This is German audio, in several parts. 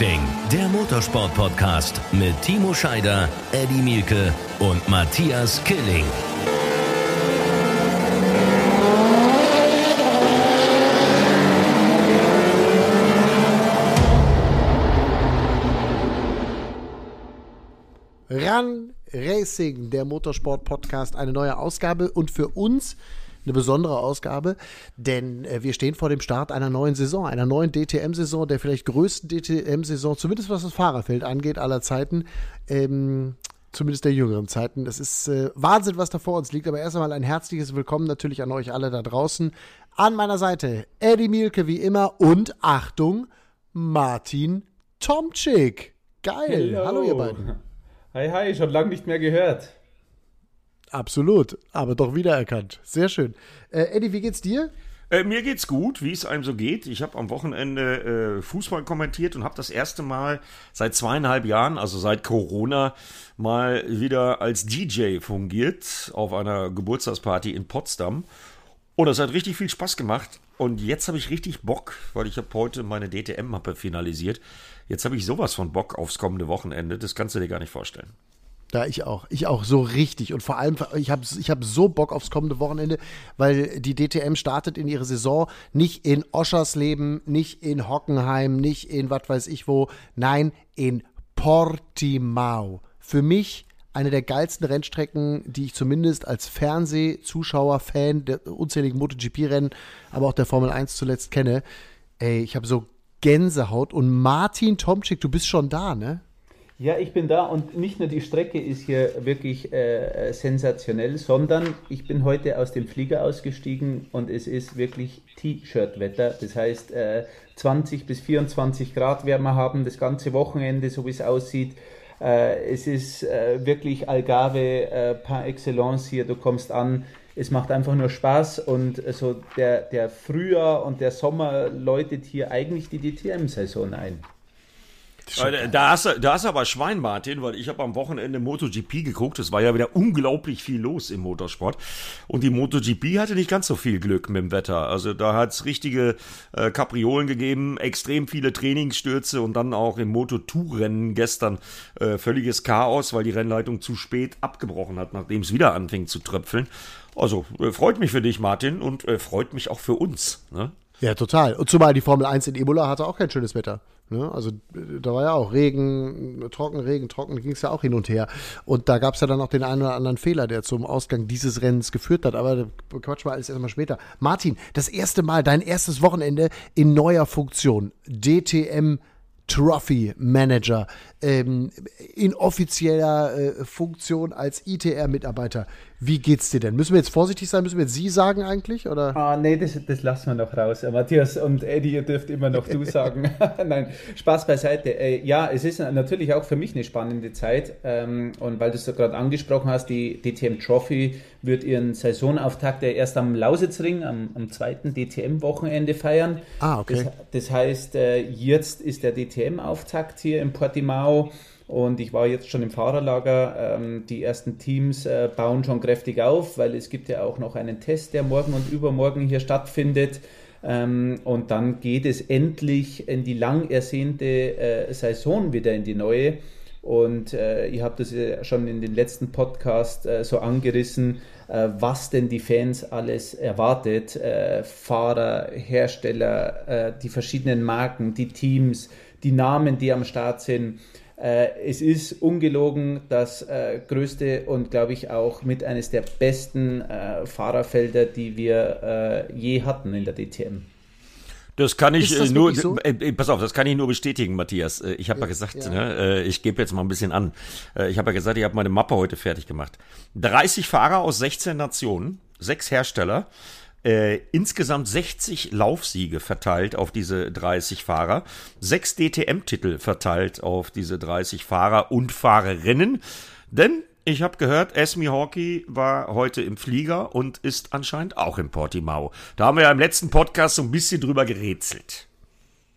Racing, der Motorsport-Podcast mit Timo Scheider, Eddie Mielke und Matthias Killing. Run Racing, der Motorsport-Podcast, eine neue Ausgabe und für uns eine besondere Ausgabe, denn äh, wir stehen vor dem Start einer neuen Saison, einer neuen DTM-Saison, der vielleicht größten DTM-Saison, zumindest was das Fahrerfeld angeht, aller Zeiten. Ähm, zumindest der jüngeren Zeiten. Es ist äh, Wahnsinn, was da vor uns liegt. Aber erst einmal ein herzliches Willkommen natürlich an euch alle da draußen. An meiner Seite Eddie Mielke wie immer und Achtung, Martin Tomczyk. Geil. Hello. Hallo ihr beiden. Hi, hi, schon lange nicht mehr gehört. Absolut, aber doch wiedererkannt. Sehr schön. Äh, Eddie, wie geht's dir? Äh, mir geht's gut, wie es einem so geht. Ich habe am Wochenende äh, Fußball kommentiert und habe das erste Mal seit zweieinhalb Jahren, also seit Corona, mal wieder als DJ fungiert auf einer Geburtstagsparty in Potsdam. Und das hat richtig viel Spaß gemacht. Und jetzt habe ich richtig Bock, weil ich habe heute meine DTM-Mappe finalisiert. Jetzt habe ich sowas von Bock aufs kommende Wochenende. Das kannst du dir gar nicht vorstellen. Ja, ich auch. Ich auch so richtig. Und vor allem, ich habe ich hab so Bock aufs kommende Wochenende, weil die DTM startet in ihre Saison nicht in Oschersleben, nicht in Hockenheim, nicht in was weiß ich wo. Nein, in Portimao. Für mich eine der geilsten Rennstrecken, die ich zumindest als Fernsehzuschauer, Fan der unzähligen MotoGP-Rennen, aber auch der Formel 1 zuletzt kenne. Ey, ich habe so Gänsehaut. Und Martin Tomczyk, du bist schon da, ne? Ja, ich bin da und nicht nur die Strecke ist hier wirklich äh, sensationell, sondern ich bin heute aus dem Flieger ausgestiegen und es ist wirklich T-Shirt-Wetter. Das heißt, äh, 20 bis 24 Grad werden wir haben das ganze Wochenende, so wie es aussieht. Äh, es ist äh, wirklich Algarve äh, par excellence hier. Du kommst an, es macht einfach nur Spaß und so der, der Frühjahr und der Sommer läutet hier eigentlich die DTM-Saison ein. Da hast, du, da hast du aber Schwein, Martin, weil ich habe am Wochenende MotoGP geguckt. Es war ja wieder unglaublich viel los im Motorsport. Und die MotoGP hatte nicht ganz so viel Glück mit dem Wetter. Also da hat es richtige äh, Kapriolen gegeben, extrem viele Trainingsstürze und dann auch im Moto2-Rennen gestern äh, völliges Chaos, weil die Rennleitung zu spät abgebrochen hat, nachdem es wieder anfing zu tröpfeln. Also äh, freut mich für dich, Martin, und äh, freut mich auch für uns. Ne? Ja, total. Und zumal die Formel 1 in Ebola hatte auch kein schönes Wetter. Ne? Also da war ja auch Regen, trocken, Regen, trocken, ging es ja auch hin und her. Und da gab es ja dann auch den einen oder anderen Fehler, der zum Ausgang dieses Rennens geführt hat. Aber quatsch mal alles erstmal später. Martin, das erste Mal, dein erstes Wochenende in neuer Funktion. DTM Trophy Manager ähm, in offizieller äh, Funktion als ITR-Mitarbeiter. Wie geht's dir denn? Müssen wir jetzt vorsichtig sein? Müssen wir jetzt Sie sagen eigentlich? Oder? Ah, nee, das, das lassen wir noch raus. Matthias und Eddie, ihr dürft immer noch du sagen. Nein, Spaß beiseite. Äh, ja, es ist natürlich auch für mich eine spannende Zeit. Ähm, und weil du es so gerade angesprochen hast, die DTM Trophy wird ihren Saisonauftakt ja erst am Lausitzring, am, am zweiten DTM-Wochenende feiern. Ah, okay. Das, das heißt, äh, jetzt ist der DTM-Auftakt hier in Portimao. Und ich war jetzt schon im Fahrerlager. Ähm, die ersten Teams äh, bauen schon kräftig auf, weil es gibt ja auch noch einen Test, der morgen und übermorgen hier stattfindet. Ähm, und dann geht es endlich in die lang ersehnte äh, Saison wieder in die neue. Und äh, ihr habt das ja schon in den letzten Podcast äh, so angerissen, äh, was denn die Fans alles erwartet. Äh, Fahrer, Hersteller, äh, die verschiedenen Marken, die Teams, die Namen, die am Start sind. Äh, es ist ungelogen das äh, größte und glaube ich auch mit eines der besten äh, Fahrerfelder, die wir äh, je hatten in der DTM. Das kann ich das nur, so? äh, pass auf, das kann ich nur bestätigen, Matthias. Ich habe ja, ja gesagt, ja. Ne, ich gebe jetzt mal ein bisschen an. Ich habe ja gesagt, ich habe meine Mappe heute fertig gemacht. 30 Fahrer aus 16 Nationen, sechs Hersteller äh, insgesamt 60 Laufsiege verteilt auf diese 30 Fahrer, sechs DTM-Titel verteilt auf diese 30 Fahrer und Fahrerinnen. Denn ich habe gehört, Esme Hawkey war heute im Flieger und ist anscheinend auch in Portimao. Da haben wir ja im letzten Podcast so ein bisschen drüber gerätselt.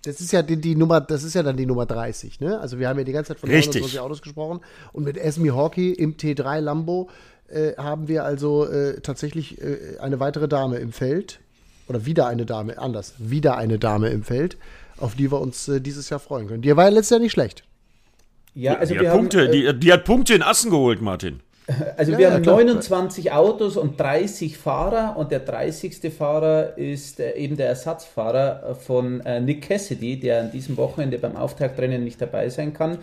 Das ist ja die, die, Nummer, das ist ja dann die Nummer 30, ne? Also wir haben ja die ganze Zeit von Richtig. 29 Autos gesprochen und mit Esme Hawkey im T3 Lambo äh, haben wir also äh, tatsächlich äh, eine weitere Dame im Feld. Oder wieder eine Dame, anders, wieder eine Dame im Feld. auf die wir uns äh, dieses Jahr freuen können. Die war ja letztes Jahr nicht schlecht. Ja, also die wir hat haben, Punkte, äh, die, die, hat Punkte in Assen geholt, Martin. Also ja, wir ja, haben klar. 29 Autos und 30 Fahrer und der 30. Fahrer ist äh, eben der Ersatzfahrer von Nick Cassidy, der an diesem Wochenende beim Auftaktrennen nicht dabei sein kann.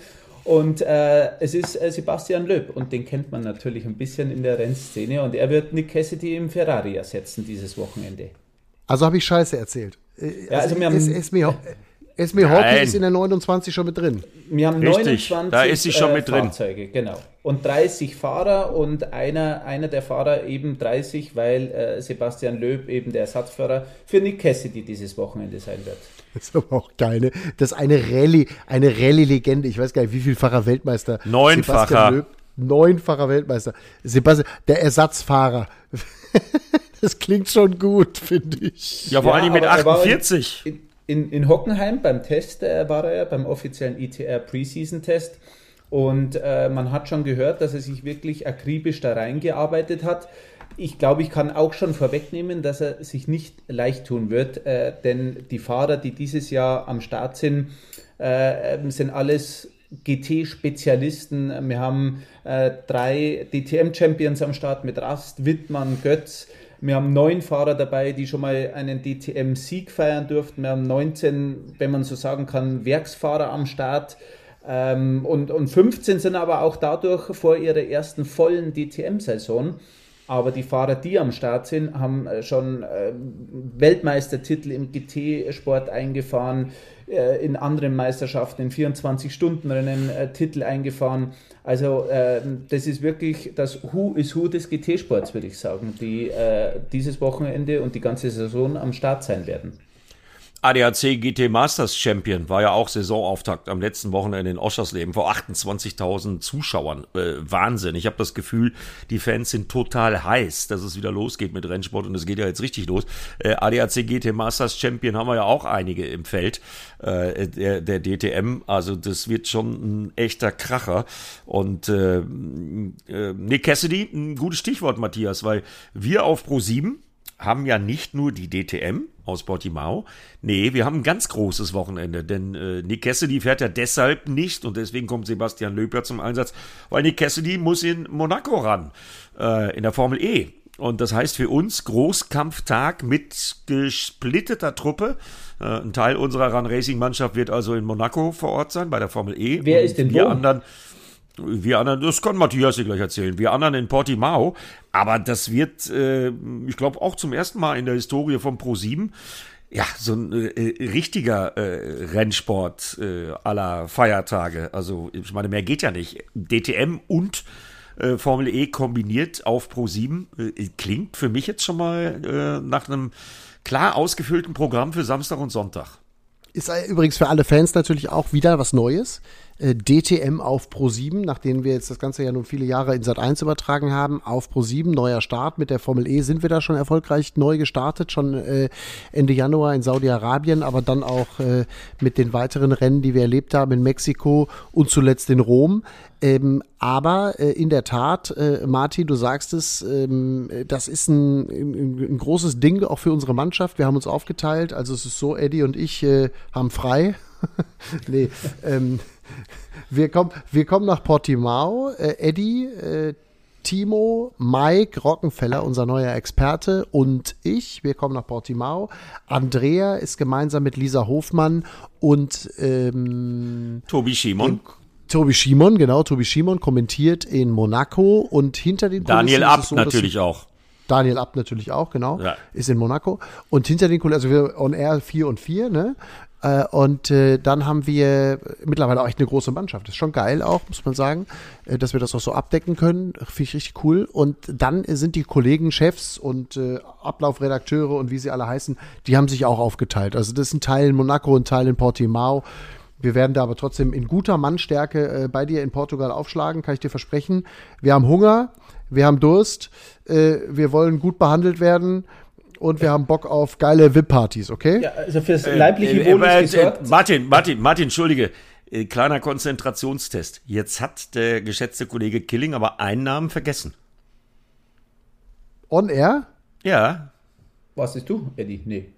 Und äh, es ist äh, Sebastian Löb und den kennt man natürlich ein bisschen in der Rennszene und er wird Nick Cassidy im Ferrari ersetzen dieses Wochenende. Also habe ich Scheiße erzählt. Ja, also, also wir haben, es, es, mir, Esme Hockey ist in der 29 schon mit drin. Wir haben Richtig, 29 da ist sie schon äh, mit drin. Fahrzeuge, genau. Und 30 Fahrer und einer, einer der Fahrer eben 30, weil äh, Sebastian Löb eben der Ersatzfahrer für Nick Cassidy dieses Wochenende sein wird. Das ist aber auch geil, ne? Das ist eine Rallye, eine Rallye-Legende. Ich weiß gar nicht, wie vielfacher Weltmeister. Neunfacher. Löb, neunfacher Weltmeister. Sebastian, der Ersatzfahrer. das klingt schon gut, finde ich. Ja, vor ja, allem mit 48 in, in Hockenheim beim Test äh, war er, beim offiziellen ITR Preseason Test. Und äh, man hat schon gehört, dass er sich wirklich akribisch da reingearbeitet hat. Ich glaube, ich kann auch schon vorwegnehmen, dass er sich nicht leicht tun wird, äh, denn die Fahrer, die dieses Jahr am Start sind, äh, sind alles GT-Spezialisten. Wir haben äh, drei DTM-Champions am Start mit Rast, Wittmann, Götz. Wir haben neun Fahrer dabei, die schon mal einen DTM-Sieg feiern durften. Wir haben 19, wenn man so sagen kann, Werksfahrer am Start. Ähm, und, und 15 sind aber auch dadurch vor ihrer ersten vollen DTM-Saison. Aber die Fahrer, die am Start sind, haben äh, schon äh, Weltmeistertitel im GT-Sport eingefahren, äh, in anderen Meisterschaften, in 24-Stunden-Rennen äh, Titel eingefahren. Also äh, das ist wirklich das Who is Who des GT-Sports, würde ich sagen, die dieses Wochenende und die ganze Saison am Start sein werden. ADAC GT Masters Champion war ja auch Saisonauftakt am letzten Wochenende in Oschersleben vor 28.000 Zuschauern. Äh, Wahnsinn. Ich habe das Gefühl, die Fans sind total heiß, dass es wieder losgeht mit Rennsport und es geht ja jetzt richtig los. Äh, ADAC GT Masters Champion haben wir ja auch einige im Feld äh, der, der DTM. Also das wird schon ein echter Kracher. Und äh, äh, Nick Cassidy, ein gutes Stichwort, Matthias, weil wir auf Pro 7 haben ja nicht nur die DTM aus Portimao. Nee, wir haben ein ganz großes Wochenende, denn äh, Nick Cassidy fährt ja deshalb nicht und deswegen kommt Sebastian Löper zum Einsatz, weil Nick Cassidy muss in Monaco ran, äh, in der Formel E. Und das heißt für uns Großkampftag mit gesplitteter Truppe. Äh, ein Teil unserer Run Racing Mannschaft wird also in Monaco vor Ort sein, bei der Formel E. Wer ist denn wo? anderen? Wir anderen, das kann Matthias dir gleich erzählen. Wir anderen in Portimao. Aber das wird, äh, ich glaube, auch zum ersten Mal in der Historie von Pro7 ja, so ein äh, richtiger äh, Rennsport äh, aller Feiertage. Also, ich meine, mehr geht ja nicht. DTM und äh, Formel E kombiniert auf Pro 7 äh, klingt für mich jetzt schon mal äh, nach einem klar ausgefüllten Programm für Samstag und Sonntag. Ist übrigens für alle Fans natürlich auch wieder was Neues. Äh, DTM auf Pro 7, nachdem wir jetzt das Ganze ja nun viele Jahre in Sat 1 übertragen haben, auf Pro 7, neuer Start mit der Formel E, sind wir da schon erfolgreich neu gestartet, schon äh, Ende Januar in Saudi-Arabien, aber dann auch äh, mit den weiteren Rennen, die wir erlebt haben in Mexiko und zuletzt in Rom. Ähm, aber äh, in der Tat, äh, Martin, du sagst es, ähm, das ist ein, ein, ein, großes Ding auch für unsere Mannschaft. Wir haben uns aufgeteilt. Also es ist so, Eddie und ich äh, haben frei. nee, ähm, wir, kommen, wir kommen nach Portimao. Äh, Eddie, äh, Timo, Mike Rockenfeller, unser neuer Experte, und ich. Wir kommen nach Portimao. Andrea ist gemeinsam mit Lisa Hofmann und ähm, Tobi Schimon. Tobi Schimon, genau, Tobi Schimon kommentiert in Monaco und hinter den Daniel Abt so, natürlich auch. Daniel Abt natürlich auch, genau, ja. ist in Monaco. Und hinter den Kulissen, also wir on air 4 und 4, ne? Äh, und äh, dann haben wir mittlerweile auch echt eine große Mannschaft. Das ist schon geil auch, muss man sagen, äh, dass wir das auch so abdecken können. Finde ich richtig cool. Und dann sind die Kollegen, Chefs und Ablaufredakteure und wie sie alle heißen, die haben sich auch aufgeteilt. Also das ist ein Teil in Monaco, ein Teil in Portimao. Wir werden da aber trotzdem in guter Mannstärke bei dir in Portugal aufschlagen, kann ich dir versprechen. Wir haben Hunger, wir haben Durst, wir wollen gut behandelt werden und wir haben Bock auf geile VIP-Partys, okay? Ja, also fürs äh, leibliche äh, Wohl äh, ist äh, Martin, Martin, Martin, entschuldige. Äh, kleiner Konzentrationstest. Jetzt hat der geschätzte Kollege Killing aber einen Namen vergessen. On Air? Ja. Was bist du, Eddie? Nee.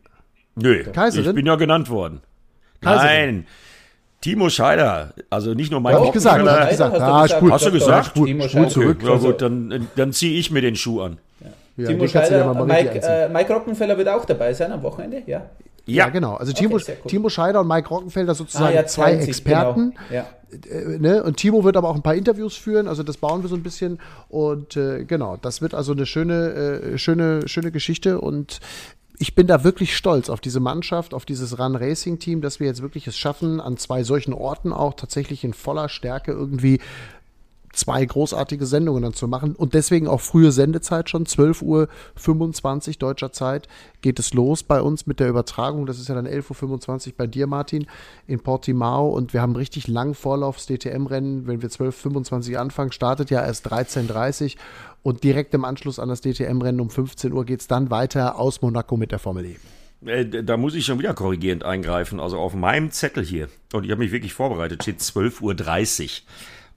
Nö, Kaiserin? ich bin ja genannt worden. Nein. Timo Scheider, also nicht nur mein Hab ich gesagt, hab ich gesagt. Hast du Ah, gesagt, spul, Hast du gesagt? Spul, Timo spul Scheider. zurück. Ja gut, dann, dann ziehe ich mir den Schuh an. Ja, Timo ja Scheider, mal richtig Mike, äh, Mike Rockenfeller wird auch dabei sein am Wochenende, ja? Ja, genau. Also Timo, sehr cool. Timo Scheider und Mike Rockenfelder sozusagen Ah, ja, zwei teilen sich, Experten. Genau. Ja. Äh, ne? Und Timo wird aber auch ein paar Interviews führen, also das bauen wir so ein bisschen. Und äh, genau, das wird also eine schöne, äh, schöne, schöne Geschichte. Und ich bin da wirklich stolz auf diese Mannschaft, auf dieses Run Racing Team, dass wir jetzt wirklich es schaffen, an zwei solchen Orten auch tatsächlich in voller Stärke irgendwie zwei großartige Sendungen dann zu machen und deswegen auch frühe Sendezeit schon, 12 Uhr 25 deutscher Zeit geht es los bei uns mit der Übertragung. Das ist ja dann 11.25 Uhr bei dir, Martin, in Portimao und wir haben richtig lang Vorlaufs DTM-Rennen. Wenn wir 12.25 Uhr anfangen, startet ja erst 13.30 Uhr und direkt im Anschluss an das DTM-Rennen um 15 Uhr geht es dann weiter aus Monaco mit der Formel E. Äh, Da muss ich schon wieder korrigierend eingreifen. Also auf meinem Zettel hier, und ich habe mich wirklich vorbereitet, steht 12.30 Uhr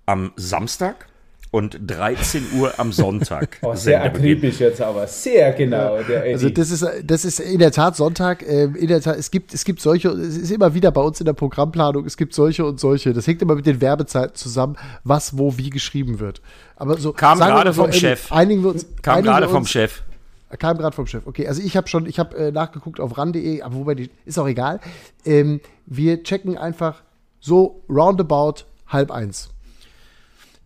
am Samstag und 13 Uhr am Sonntag. Oh, sehr akribisch jetzt aber, sehr genau. Also das ist, das ist in der Tat Sonntag. äh, In der Tat, es gibt, es gibt solche, es ist immer wieder bei uns in der Programmplanung, es gibt solche und solche. Das hängt immer mit den Werbezeiten zusammen, was wo wie geschrieben wird. Aber so Kam gerade so, vom Eddie, Chef. Einigen wir uns. Kam einigen gerade wir vom Chef. Kam gerade vom Chef. Okay, also ich habe schon, ich habe äh, nachgeguckt auf ran.de, aber wobei die ist auch egal. Ähm, wir checken einfach so roundabout halb eins.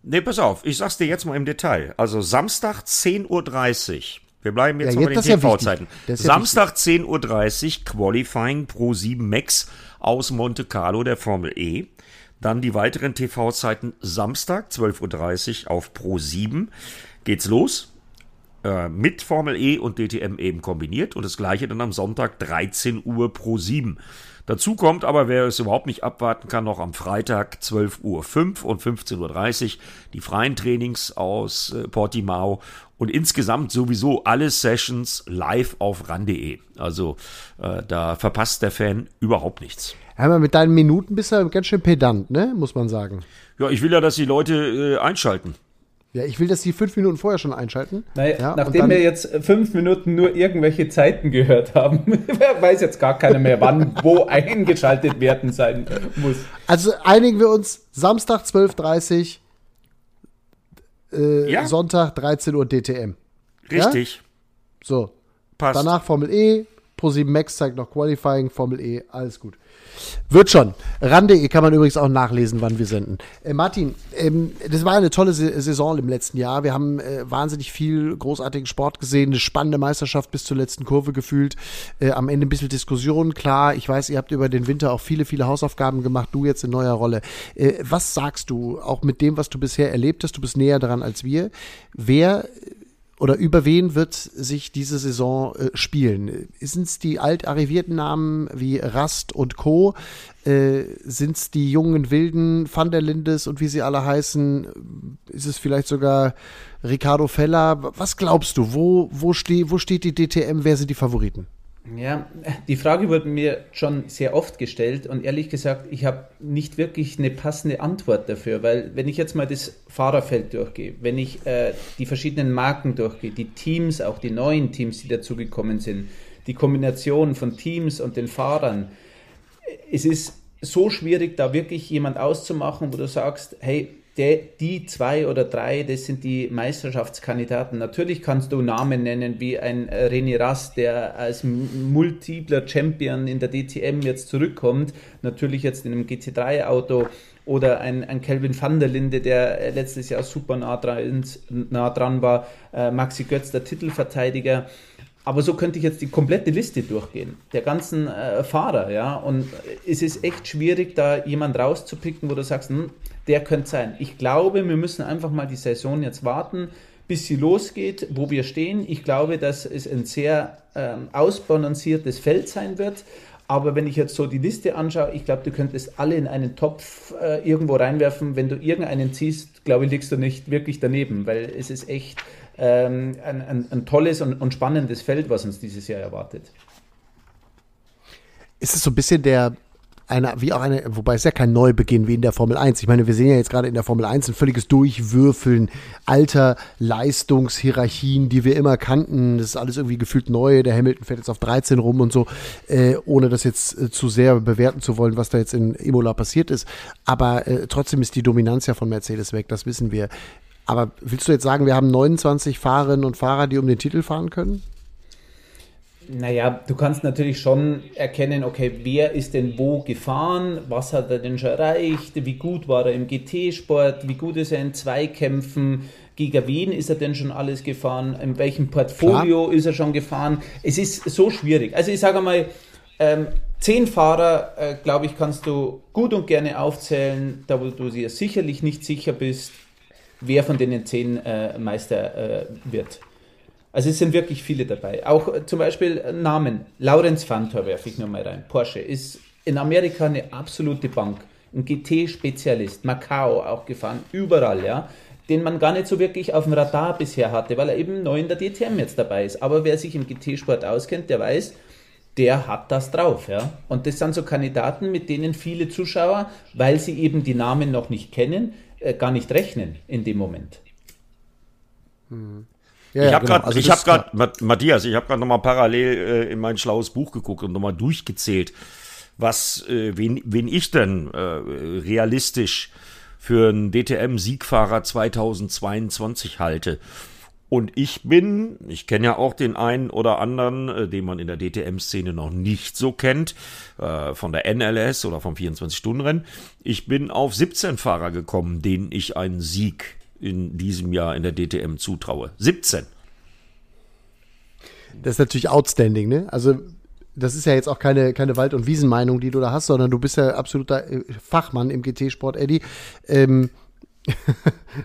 Nee, pass auf, ich sag's dir jetzt mal im Detail. Also Samstag 10.30 Uhr. Wir bleiben jetzt Ja, noch bei jetzt- den ja TV-Zeiten. ja Samstag 10.30 Uhr Qualifying Pro 7 Max aus Monte Carlo der Formel E. Dann die weiteren TV-Zeiten Samstag 12.30 Uhr auf Pro 7 geht's los. Äh, mit Formel E und DTM eben kombiniert und das gleiche dann am Sonntag 13 Uhr pro 7. Dazu kommt aber, wer es überhaupt nicht abwarten kann, noch am Freitag 12 Uhr 5 und 15.30 Uhr die freien Trainings aus äh, Portimao und insgesamt sowieso alle Sessions live auf ran.de. Also äh, da verpasst der Fan überhaupt nichts. Einmal mit deinen Minuten bist du ganz schön pedant, ne? Muss man sagen. Ja, ich will ja, dass die Leute äh, einschalten. Ja, ich will, dass die fünf Minuten vorher schon einschalten. Naja, ja, nachdem wir jetzt fünf Minuten nur irgendwelche Zeiten gört haben, weiß jetzt gar keiner mehr, wann wo eingeschaltet werden sein muss. Also einigen wir uns, Samstag 12.30 äh, Ja. Sonntag 13 Uhr DTM. Richtig. So, Passt. danach Formel E, Pro7 Max zeigt noch Qualifying, Formel E, alles gut. Wird schon. Ran.de kann man übrigens auch nachlesen, wann wir senden. Äh, Martin, ähm, das war eine tolle Sa- Saison im letzten Jahr. Wir haben äh, wahnsinnig viel großartigen Sport gesehen, eine spannende Meisterschaft bis zur letzten Kurve gefühlt. Äh, am Ende ein bisschen Diskussion, klar. Ich weiß, ihr habt über den Winter auch viele, viele Hausaufgaben gemacht, du jetzt in neuer Rolle. Äh, was sagst du, auch mit dem, was du bisher erlebt hast, du bist näher dran als wir, wer oder über wen wird sich diese Saison äh, spielen? Sind es die alt arrivierten Namen wie Rast und Co.? Äh, Sind es die jungen Wilden, Van der Lindes und wie sie alle heißen? Ist es vielleicht sogar Ricardo Feller? Was glaubst du? Wo, wo, steh, wo steht die DTM? Wer sind die Favoriten? Ja, die Frage wurde mir schon sehr oft gestellt und ehrlich gesagt, ich habe nicht wirklich eine passende Antwort dafür, weil wenn ich jetzt mal das Fahrerfeld durchgehe, wenn ich äh, die verschiedenen Marken durchgehe, die Teams, auch die neuen Teams, die dazugekommen sind, die Kombination von Teams und den Fahrern, es ist so schwierig, da wirklich jemand auszumachen, wo du sagst, hey, der, die zwei oder drei, das sind die Meisterschaftskandidaten. Natürlich kannst du Namen nennen wie ein äh, René Rast, der als multipler Champion in der DTM jetzt zurückkommt, natürlich jetzt in einem GT3-Auto oder ein, ein Kelvin van der Linde, der äh, letztes Jahr super nah dran, nah dran war, äh, Maxi Götz, der Titelverteidiger. Aber so könnte ich jetzt die komplette Liste durchgehen, der ganzen äh, Fahrer, ja. Und es ist echt schwierig, da jemand rauszupicken, wo du sagst, hm, der könnte sein. Ich glaube, wir müssen einfach mal die Saison jetzt warten, bis sie losgeht, wo wir stehen. Ich glaube, dass es ein sehr ähm, ausbalanciertes Feld sein wird. Aber wenn ich jetzt so die Liste anschaue, ich glaube, du könntest alle in einen Topf äh, irgendwo reinwerfen. Wenn du irgendeinen ziehst, glaube ich, liegst du nicht wirklich daneben, weil es ist echt ähm, ein, ein, ein tolles und, und spannendes Feld, was uns dieses Jahr erwartet. Ist es so ein bisschen der, eine, wie auch eine, wobei es ja kein Neubeginn wie in der Formel 1. Ich meine, wir sehen ja jetzt gerade in der Formel 1 ein völliges Durchwürfeln alter Leistungshierarchien, die wir immer kannten. Das ist alles irgendwie gefühlt neu. Der Hamilton fährt jetzt auf 13 rum und so, äh, ohne das jetzt äh, zu sehr bewerten zu wollen, was da jetzt in Imola passiert ist. Aber äh, trotzdem ist die Dominanz ja von Mercedes weg, das wissen wir. Aber willst du jetzt sagen, wir haben 29 Fahrerinnen und Fahrer, die um den Titel fahren können? Naja, du kannst natürlich schon erkennen, okay, wer ist denn wo gefahren, was hat er denn schon erreicht, wie gut war er im GT-Sport, wie gut ist er in Zweikämpfen, gegen wen ist er denn schon alles gefahren, in welchem Portfolio Klar. ist er schon gefahren. Es ist so schwierig. Also ich sage mal, ähm, zehn Fahrer, äh, glaube ich, kannst du gut und gerne aufzählen, da wo du dir sicherlich nicht sicher bist, wer von den zehn äh, Meister äh, wird. Also es sind wirklich viele dabei. Auch äh, zum Beispiel Namen. Laurenz Fantor werfe ich nur mal rein. Porsche ist in Amerika eine absolute Bank. Ein GT-Spezialist. Macau auch gefahren. Überall, ja. Den man gar nicht so wirklich auf dem Radar bisher hatte, weil er eben neu in der DTM jetzt dabei ist. Aber wer sich im GT-Sport auskennt, der weiß, der hat das drauf, ja. Und das sind so Kandidaten, mit denen viele Zuschauer, weil sie eben die Namen noch nicht kennen, äh, gar nicht rechnen in dem Moment. Hm. Ja, ich habe genau. gerade, also ich habe gerade, Matthias, ich habe gerade nochmal parallel äh, in mein schlaues Buch geguckt und nochmal durchgezählt, was, äh, wen, wen ich denn äh, realistisch für einen DTM-Siegfahrer 2022 halte. Und ich bin, ich kenne ja auch den einen oder anderen, äh, den man in der DTM-Szene noch nicht so kennt, äh, von der NLS oder vom 24-Stunden-Rennen. Ich bin auf 17 Fahrer gekommen, denen ich einen Sieg in diesem Jahr in der DTM zutraue. 17. Das ist natürlich outstanding, ne? Also das ist ja jetzt auch keine, keine Wald- und Wiesenmeinung, die du da hast, sondern du bist ja absoluter äh, Fachmann im GT-Sport, Eddie. Ähm,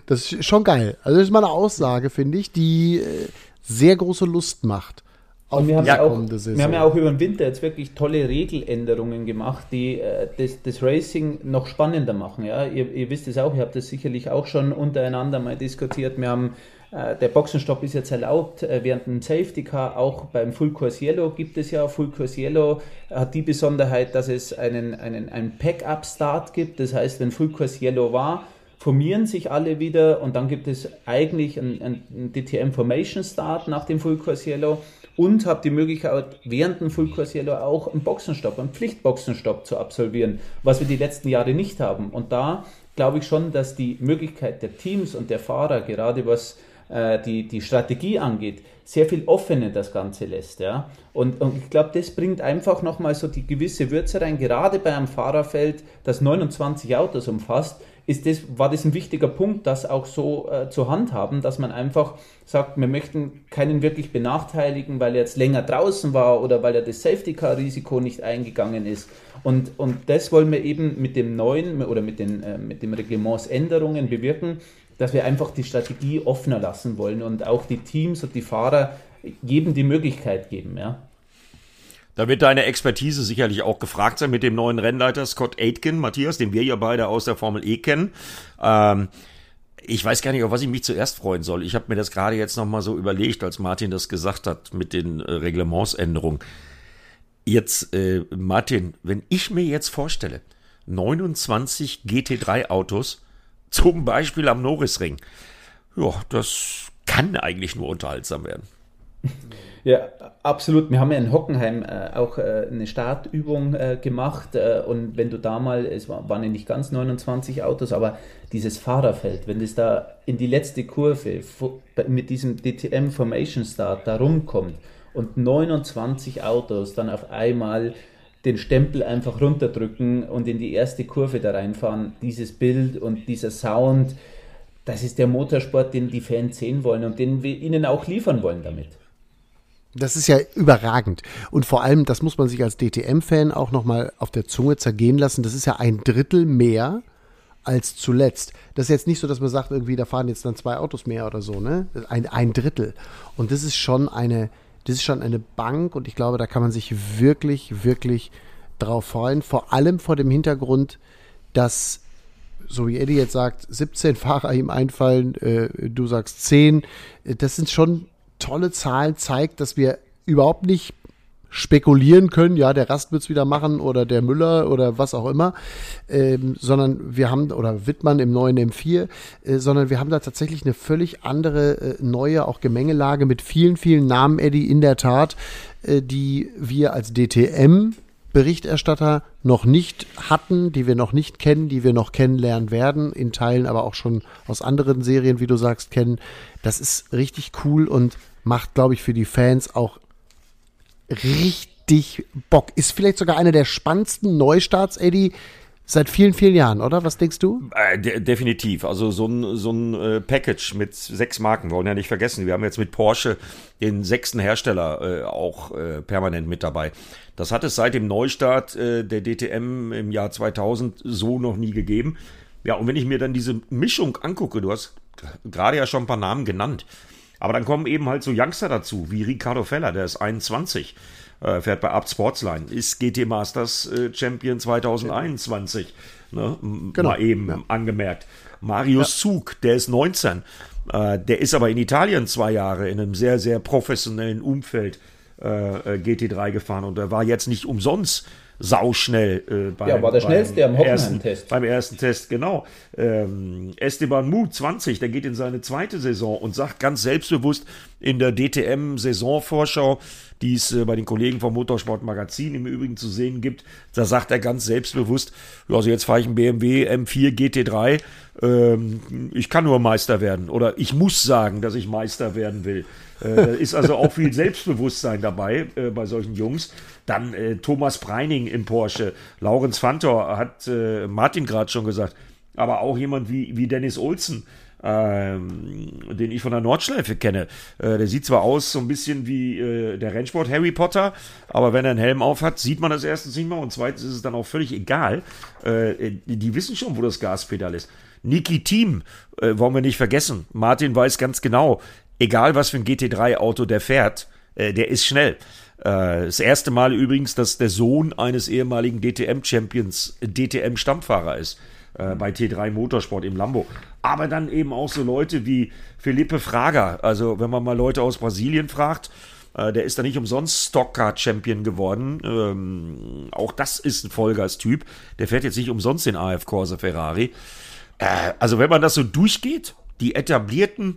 das ist schon geil. Also das ist mal eine Aussage, finde ich, die äh, sehr große Lust macht. Und wir haben, ja auch, wir haben ja auch über den Winter jetzt wirklich tolle Regeländerungen gemacht, die äh, das, das, Racing noch spannender machen. Ja? Ihr, ihr wisst es auch, ihr habt das sicherlich auch schon untereinander mal diskutiert. Wir haben äh, der Boxenstopp ist jetzt erlaubt äh, während dem Safety Car. Auch beim Full Course Yellow gibt es ja. Full Course Yellow hat die Besonderheit, dass es einen, einen, einen Pack-up-Start gibt. Das heißt, wenn Full Course Yellow war, formieren sich alle wieder und dann gibt es eigentlich einen, einen DTM Formation Start nach dem Full Course Yellow und habe die Möglichkeit, während dem Full Course Yellow auch einen Boxenstopp, einen Pflichtboxenstopp zu absolvieren, was wir die letzten Jahre nicht haben. Und da glaube ich schon, dass die Möglichkeit der Teams und der Fahrer, gerade was äh, die, die Strategie angeht, sehr viel offener das Ganze lässt. Ja? Und, und ich glaube, das bringt einfach nochmal so die gewisse Würze rein, gerade bei einem Fahrerfeld, das 29 Autos umfasst, ist das, war das ein wichtiger Punkt, das auch so äh, zu handhaben, dass man einfach sagt, wir möchten keinen wirklich benachteiligen, weil er jetzt länger draußen war oder weil er das Safety-Car-Risiko nicht eingegangen ist. Und, und das wollen wir eben mit dem neuen oder mit den, äh, mit den Reglementsänderungen bewirken, dass wir einfach die Strategie offener lassen wollen und auch die Teams und die Fahrer jedem die Möglichkeit geben. Ja. Da wird deine Expertise sicherlich auch gefragt sein mit dem neuen Rennleiter Scott Aitken, Matthias, den wir ja beide aus der Formel E kennen. Ähm, ich weiß gar nicht, auf was ich mich zuerst freuen soll. Ich habe mir das gerade jetzt nochmal so überlegt, als Martin das gesagt hat mit den äh, Reglementsänderungen. Jetzt, äh, Martin, wenn ich mir jetzt vorstelle, 29 GT3-Autos, zum Beispiel am Norrisring, ja, das kann eigentlich nur unterhaltsam werden. Ja, absolut. Wir haben ja in Hockenheim äh, auch äh, eine Startübung äh, gemacht äh, und wenn du da mal, es waren ja nicht ganz 29 Autos, aber dieses Fahrerfeld, wenn das da in die letzte Kurve mit diesem DTM Formation Start da rumkommt und 29 Autos dann auf einmal den Stempel einfach runterdrücken und in die erste Kurve da reinfahren, dieses Bild und dieser Sound, das ist der Motorsport, den die Fans sehen wollen und den wir ihnen auch liefern wollen damit. Das ist ja überragend. Und vor allem, das muss man sich als DTM-Fan auch nochmal auf der Zunge zergehen lassen. Das ist ja ein Drittel mehr als zuletzt. Das ist jetzt nicht so, dass man sagt, irgendwie, da fahren jetzt dann zwei Autos mehr oder so, ne? Ein, ein Drittel. Und das ist schon eine, das ist schon eine Bank und ich glaube, da kann man sich wirklich, wirklich drauf freuen. Vor allem vor dem Hintergrund, dass, so wie Eddie jetzt sagt, 17 Fahrer ihm einfallen, äh, du sagst 10. Das sind schon tolle Zahlen zeigt, dass wir überhaupt nicht spekulieren können, ja, der Rast wird's wieder machen oder der Müller oder was auch immer, ähm, sondern wir haben, oder Wittmann im neuen M4, äh, sondern wir haben da tatsächlich eine völlig andere, äh, neue, auch Gemengelage mit vielen, vielen Namen, Eddie, in der Tat, äh, die wir als DTM Berichterstatter noch nicht hatten, die wir noch nicht kennen, die wir noch kennenlernen werden, in Teilen aber auch schon aus anderen Serien, wie du sagst, kennen. Das ist richtig cool und macht, glaube ich, für die Fans auch richtig Bock. Ist vielleicht sogar einer der spannendsten Neustarts, Eddie, Seit vielen, vielen Jahren, oder? Was denkst du? Äh, de definitiv. Also so ein, so ein äh, Package mit sechs Marken, wollen ja nicht vergessen. Wir haben jetzt mit Porsche den sechsten Hersteller äh, auch äh, permanent mit dabei. Das hat es seit dem Neustart äh, der DTM im Jahr 2000 so noch nie gegeben. Ja, und wenn ich mir dann diese Mischung angucke, du hast gerade ja schon ein paar Namen genannt, aber dann kommen eben halt so Youngster dazu, wie Ricardo Feller, der ist 21 äh, fährt bei Up Sportsline, ist GT Masters äh, Champion 2021. Ne? Genau. Mal eben ja. angemerkt. Marius ja. Zug, der ist 19. Äh, der ist aber in Italien zwei Jahre in einem sehr, sehr professionellen Umfeld äh, äh GT3 gefahren und er war jetzt nicht umsonst sauschnell. Äh, beim, ja, war der schnellste am Hockenheim-Test. Beim ersten Test, genau. Ähm, Esteban Mu, 20, der geht in seine zweite Saison und sagt ganz selbstbewusst in der DTM-Saisonvorschau, die es äh, bei den Kollegen vom Motorsport Magazin im Übrigen zu sehen gibt. Da sagt er ganz selbstbewusst, also jetzt fahre ich einen BMW M4 GT3, ähm, ich kann nur Meister werden oder ich muss sagen, dass ich Meister werden will. Äh, ist also auch viel Selbstbewusstsein dabei äh, bei solchen Jungs. Dann äh, Thomas Breining im Porsche, Laurenz Fantor hat äh, Martin gerade schon gesagt, aber auch jemand wie, wie Dennis Olsen ähm, den ich von der Nordschleife kenne. Äh, der sieht zwar aus so ein bisschen wie äh, der Rennsport Harry Potter, aber wenn er einen Helm auf hat, sieht man das erstens nicht mehr und zweitens ist es dann auch völlig egal. Äh, die wissen schon, wo das Gaspedal ist. Niki Team, äh, wollen wir nicht vergessen. Martin weiß ganz genau, egal was für ein GT3-Auto der fährt, äh, der ist schnell. Äh, das erste Mal übrigens, dass der Sohn eines ehemaligen DTM-Champions DTM-Stammfahrer ist äh, bei T3 Motorsport im Lambo. Aber dann eben auch so Leute wie Felipe Fraga. Also wenn man mal Leute aus Brasilien fragt, äh, der ist da nicht umsonst Stockcar-Champion geworden. Ähm, auch das ist ein Vollgas-Typ. Der fährt jetzt nicht umsonst den AF Corsa Ferrari. Äh, also wenn man das so durchgeht, die etablierten,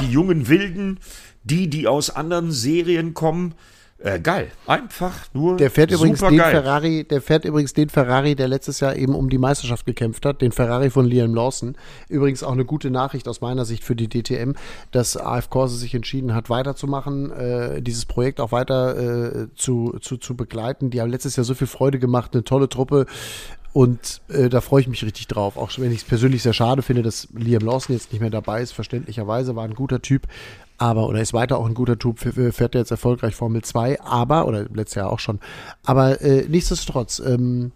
die jungen Wilden, die, die aus anderen Serien kommen, äh, geil, einfach nur. Der fährt übrigens den geil. Ferrari, der fährt übrigens den Ferrari, der letztes Jahr eben um die Meisterschaft gekämpft hat, den Ferrari von Liam Lawson. Übrigens auch eine gute Nachricht aus meiner Sicht für die DTM, dass AF Corse sich entschieden hat, weiterzumachen, äh, dieses Projekt auch weiter äh, zu, zu, zu begleiten. Die haben letztes Jahr so viel Freude gemacht, eine tolle Truppe. Und äh, da freue ich mich richtig drauf. Auch wenn ich es persönlich sehr schade finde, dass Liam Lawson jetzt nicht mehr dabei ist, verständlicherweise, war ein guter Typ aber, oder ist weiter auch ein guter Typ, fährt jetzt erfolgreich Formel 2, aber, oder letztes Jahr auch schon, aber äh, nichtsdestotrotz, ähm,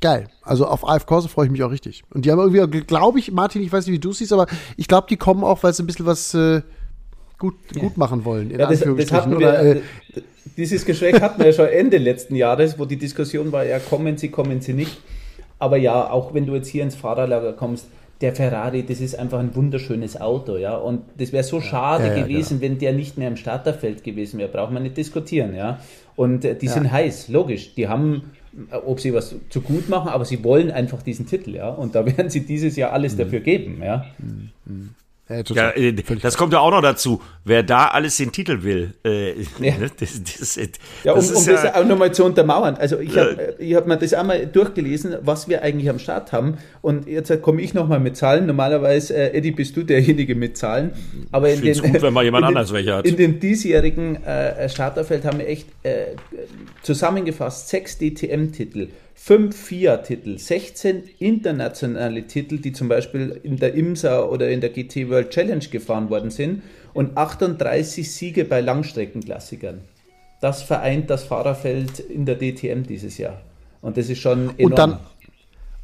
geil. Also auf AF Corse freue ich mich auch richtig. Und die haben irgendwie, glaube ich, Martin, ich weiß nicht, wie du siehst, aber ich glaube, die kommen auch, weil sie ein bisschen was äh, gut, gut machen wollen, in ja, das, das wir, oder, äh, dieses Gespräch hatten wir ja schon Ende letzten Jahres, wo die Diskussion war, ja, kommen sie, kommen sie nicht. Aber ja, auch wenn du jetzt hier ins Fahrerlager kommst, der Ferrari, das ist einfach ein wunderschönes Auto, ja. Und das wäre so schade ja, ja, gewesen, genau. wenn der nicht mehr im Starterfeld gewesen wäre. Braucht man nicht diskutieren, ja. Und äh, die sind heiß, logisch. Die haben, äh, ob sie was zu gut machen, aber sie wollen einfach diesen Titel, ja. Und da werden sie dieses Jahr alles mhm. dafür geben, ja. Mhm. Ja, ja, äh, das kommt ja auch noch dazu. Wer da alles den Titel will. Äh, ja. Ne, das, das, das, ja, um, um das auch nochmal zu untermauern. Also ich habe äh, hab mir das einmal durchgelesen, was wir eigentlich am Start haben. Und jetzt komme ich nochmal mit Zahlen. Normalerweise, äh, Eddie, bist du derjenige mit Zahlen. Aber in den, gut, wenn mal jemand den, anders welche hat. In dem diesjährigen äh, Starterfeld haben wir echt äh, zusammengefasst sechs DTM-Titel fünf FIA-Titel, 16 internationale Titel, die zum Beispiel in der IMSA oder in der GT World Challenge gefahren worden sind und 38 Siege bei Langstreckenklassikern. Das vereint das Fahrerfeld in der DTM dieses Jahr. Und das ist schon enorm. Und dann,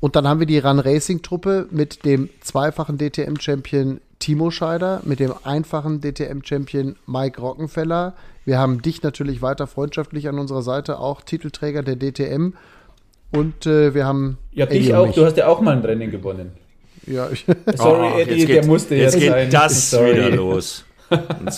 und dann haben wir die Run Racing Truppe mit dem zweifachen DTM-Champion Timo Scheider, mit dem einfachen DTM-Champion Mike Rockenfeller. Wir haben dich natürlich weiter freundschaftlich an unserer Seite, auch Titelträger der DTM und äh, wir haben. Ja, Eddie dich auch. Du hast ja auch mal ein Rennen gewonnen. Ja, ich Sorry, oh, Eddie, geht, der musste jetzt, jetzt geht sein. das Sorry. wieder los.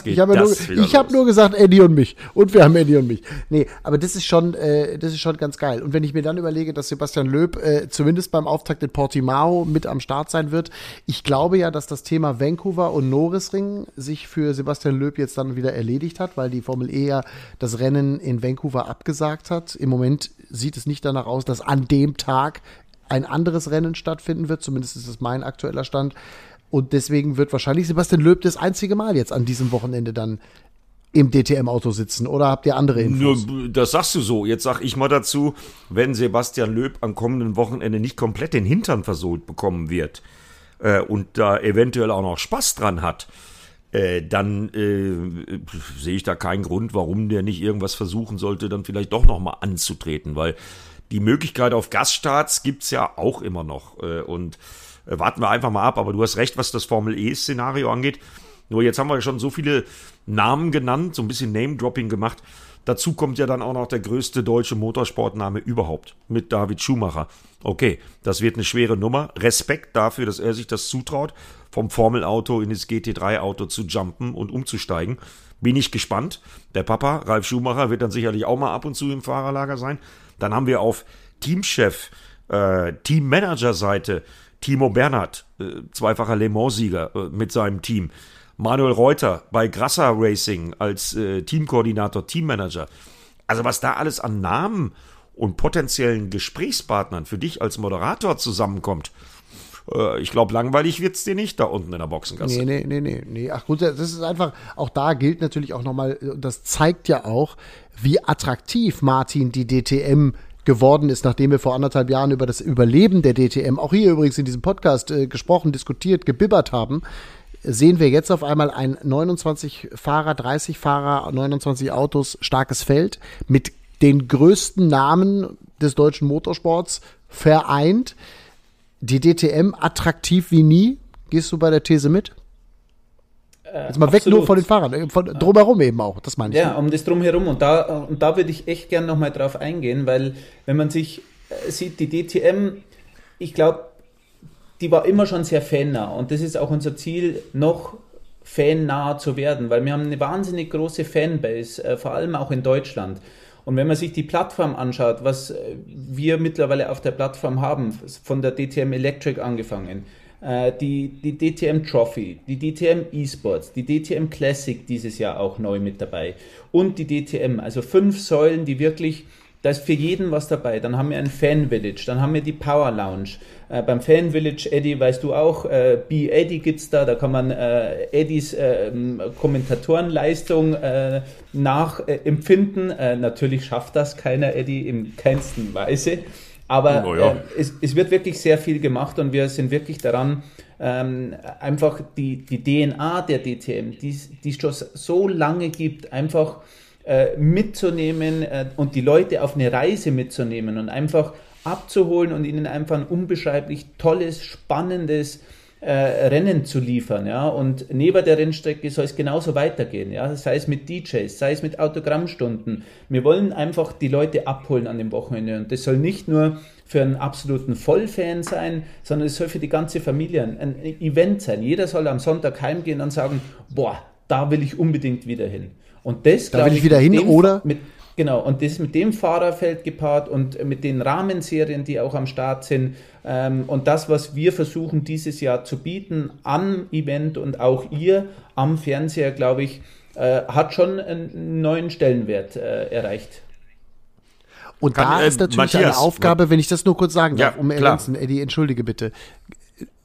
ich habe nur, hab nur gesagt, Eddie und mich. Und wir haben Eddie und mich. Nee, aber das ist schon, äh, das ist schon ganz geil. Und wenn ich mir dann überlege, dass Sebastian Löb äh, zumindest beim Auftakt in Portimao mit am Start sein wird, ich glaube ja, dass das Thema Vancouver und Norrisring sich für Sebastian Löb jetzt dann wieder erledigt hat, weil die Formel E ja das Rennen in Vancouver abgesagt hat. Im Moment sieht es nicht danach aus, dass an dem Tag ein anderes Rennen stattfinden wird. Zumindest ist es mein aktueller Stand. Und deswegen wird wahrscheinlich Sebastian Löb das einzige Mal jetzt an diesem Wochenende dann im DTM-Auto sitzen oder habt ihr andere Infos? Das sagst du so. Jetzt sag ich mal dazu, wenn Sebastian Löb am kommenden Wochenende nicht komplett den Hintern versohlt bekommen wird äh, und da eventuell auch noch Spaß dran hat, äh, dann äh, sehe ich da keinen Grund, warum der nicht irgendwas versuchen sollte, dann vielleicht doch nochmal anzutreten, weil die Möglichkeit auf Gaststarts gibt's ja auch immer noch. Äh, und äh, warten wir einfach mal ab. Aber du hast recht, was das Formel E-Szenario angeht. Nur jetzt haben wir schon so viele Namen genannt, so ein bisschen Name-Dropping gemacht. Dazu kommt ja dann auch noch der größte deutsche Motorsportname überhaupt mit David Schumacher. Okay, das wird eine schwere Nummer. Respekt dafür, dass er sich das zutraut, vom Formelauto in das GT3-Auto zu jumpen und umzusteigen. Bin ich gespannt. Der Papa, Ralf Schumacher, wird dann sicherlich auch mal ab und zu im Fahrerlager sein. Dann haben wir auf Teamchef, äh, Teammanager-Seite Timo Bernhard, äh, zweifacher Le Mans-Sieger äh, mit seinem Team. Manuel Reuter bei Grassa Racing als äh, Teamkoordinator, Teammanager. Also was da alles an Namen und potenziellen Gesprächspartnern für dich als Moderator zusammenkommt, äh, ich glaube, langweilig wird es dir nicht da unten in der Boxengasse. Nee, nee, nee, nee, nee. Ach gut, das ist einfach, auch da gilt natürlich auch nochmal, das zeigt ja auch, wie attraktiv Martin die DTM geworden ist, nachdem wir vor anderthalb Jahren über das Überleben der DTM, auch hier übrigens in diesem Podcast äh, gesprochen, diskutiert, gebibbert haben, sehen wir jetzt auf einmal ein 29 Fahrer, 30 Fahrer, 29 Autos starkes Feld mit den größten Namen des deutschen Motorsports vereint. Die DTM attraktiv wie nie. Gehst du bei der These mit? Äh, Jetzt mal Absolut. weg nur von den Fahrern, äh, von drumherum eben auch, das meine ich. Ja, um das drumherum und da, und da würde ich echt gern nochmal drauf eingehen, weil wenn man sich äh, sieht, die DTM, ich glaube, die war immer schon sehr fannah und das ist auch unser Ziel, noch fannah zu werden, weil wir haben eine wahnsinnig große Fanbase, vor allem auch in Deutschland. Und wenn man sich die Plattform anschaut, was wir mittlerweile auf der Plattform haben, von der DTM Electric angefangen, äh, die, die DTM Trophy, die DTM Esports, die DTM Classic dieses Jahr auch neu mit dabei und die DTM, also fünf Säulen, die wirklich, da ist für jeden was dabei. Dann haben wir ein Fan Village, dann haben wir die Power Lounge. Äh, beim Fan Village, Eddie, weißt du auch, äh, Be Eddie gibt's da, da kann man äh, Eddies äh, Kommentatorenleistung äh, nachempfinden. Äh, natürlich schafft das keiner, Eddie, in keinsten Weise. Aber oh, ja. äh, es, es, wird wirklich sehr viel gemacht und wir sind wirklich daran, ähm, einfach die, die DNA der DTM, die es schon so lange gibt, einfach äh, mitzunehmen äh, und die Leute auf eine Reise mitzunehmen und einfach abzuholen und ihnen einfach ein unbeschreiblich tolles, spannendes äh, Rennen zu liefern, ja, und neben der Rennstrecke soll es genauso weitergehen, ja, sei es mit DJs, sei es mit Autogrammstunden. Wir wollen einfach die Leute abholen an dem Wochenende und das soll nicht nur für einen absoluten Vollfan sein, sondern es soll für die ganze Familie ein Event sein. Jeder soll am Sonntag heimgehen und sagen, boah, da will ich unbedingt wieder hin. Und das, da will ich, ich wieder hin, oder? Mit, Genau, und das ist mit dem Fahrerfeld gepaart und mit den Rahmenserien, die auch am Start sind. Ähm, und das, was wir versuchen dieses Jahr zu bieten am Event und auch ihr am Fernseher, glaube ich, äh, hat schon einen neuen Stellenwert äh, erreicht. Und Kann, da äh, ist natürlich Matthias, eine Aufgabe, wenn ich das nur kurz sagen darf, ja, um ergänzen, Eddie, entschuldige bitte.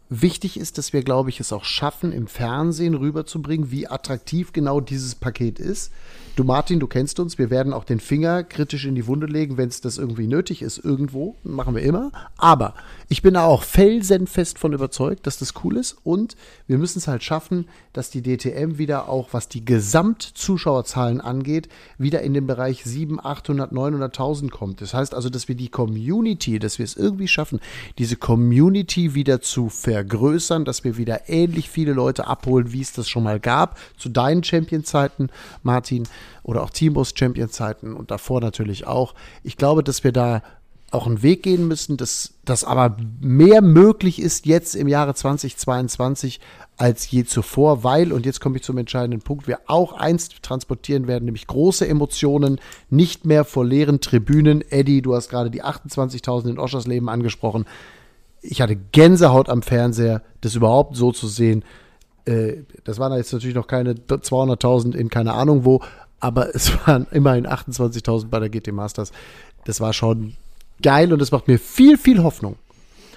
Wichtig ist, dass wir, glaube ich, es auch schaffen, im Fernsehen rüberzubringen, wie attraktiv genau dieses Paket ist. Du Martin, du kennst uns, wir werden auch den Finger kritisch in die Wunde legen, wenn es das irgendwie nötig ist, irgendwo, machen wir immer. Aber ich bin da auch felsenfest von überzeugt, dass das cool ist und wir müssen es halt schaffen, dass die DTM wieder auch, was die Gesamtzuschauerzahlen angeht, wieder in den Bereich 7, 800, 900.000 kommt. Das heißt also, dass wir die Community, dass wir es irgendwie schaffen, diese Community wieder zu vergrößern, dass wir wieder ähnlich viele Leute abholen, wie es das schon mal gab, zu deinen Champion-Zeiten, Martin oder auch Teambus Champion Zeiten und davor natürlich auch. Ich glaube, dass wir da auch einen Weg gehen müssen, dass das aber mehr möglich ist jetzt im Jahre 2022 als je zuvor, weil, und jetzt komme ich zum entscheidenden Punkt, wir auch einst transportieren werden, nämlich große Emotionen, nicht mehr vor leeren Tribünen. Eddie, du hast gerade die 28.000 in Oschersleben angesprochen. Ich hatte Gänsehaut am Fernseher, das überhaupt so zu sehen. Äh, das waren jetzt natürlich noch keine 200.000 in keine Ahnung wo, aber es waren immerhin 28.000 bei der GT Masters. Das war schon geil und es macht mir viel, viel Hoffnung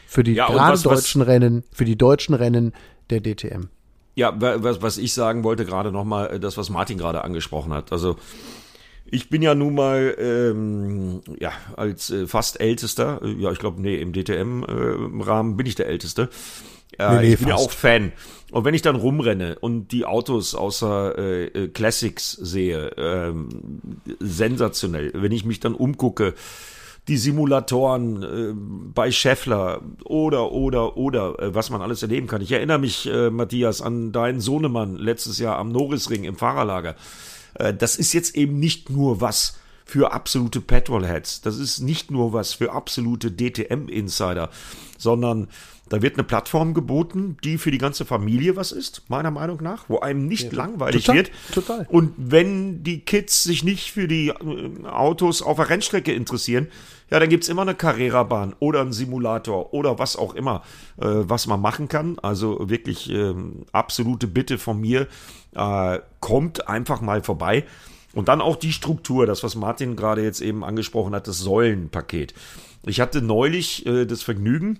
für die ja, gerade was, deutschen was, Rennen, für die deutschen Rennen der DTM. Ja, was, was ich sagen wollte gerade nochmal, äh, das, was Martin gerade angesprochen hat. Also ich bin ja nun mal ähm, ja als äh, fast ältester, äh, ja ich glaube nee im DTM-Rahmen äh, bin ich der älteste. Nee, nee, ich bin ja auch Fan. Und wenn ich dann rumrenne und die Autos außer äh, Classics sehe, ähm, sensationell. Wenn ich mich dann umgucke, die Simulatoren äh, bei Scheffler oder, oder, oder, äh, was man alles erleben kann. Ich erinnere mich, äh, Matthias, an deinen Sohnemann letztes Jahr am Norrisring im Fahrerlager. Äh, das ist jetzt eben nicht nur was für absolute Petrolheads. Das ist nicht nur was für absolute DTM-Insider, sondern da wird eine Plattform geboten, die für die ganze Familie was ist, meiner Meinung nach, wo einem nicht ja, langweilig total, wird. Total. Und wenn die Kids sich nicht für die äh, Autos auf der Rennstrecke interessieren, ja, dann gibt's immer eine Carrera-Bahn oder einen Simulator oder was auch immer, äh, was man machen kann. Also wirklich äh, absolute Bitte von mir, äh, kommt einfach mal vorbei. Und dann auch die Struktur, das, was Martin gerade jetzt eben angesprochen hat, das Säulenpaket. Ich hatte neulich äh, das Vergnügen,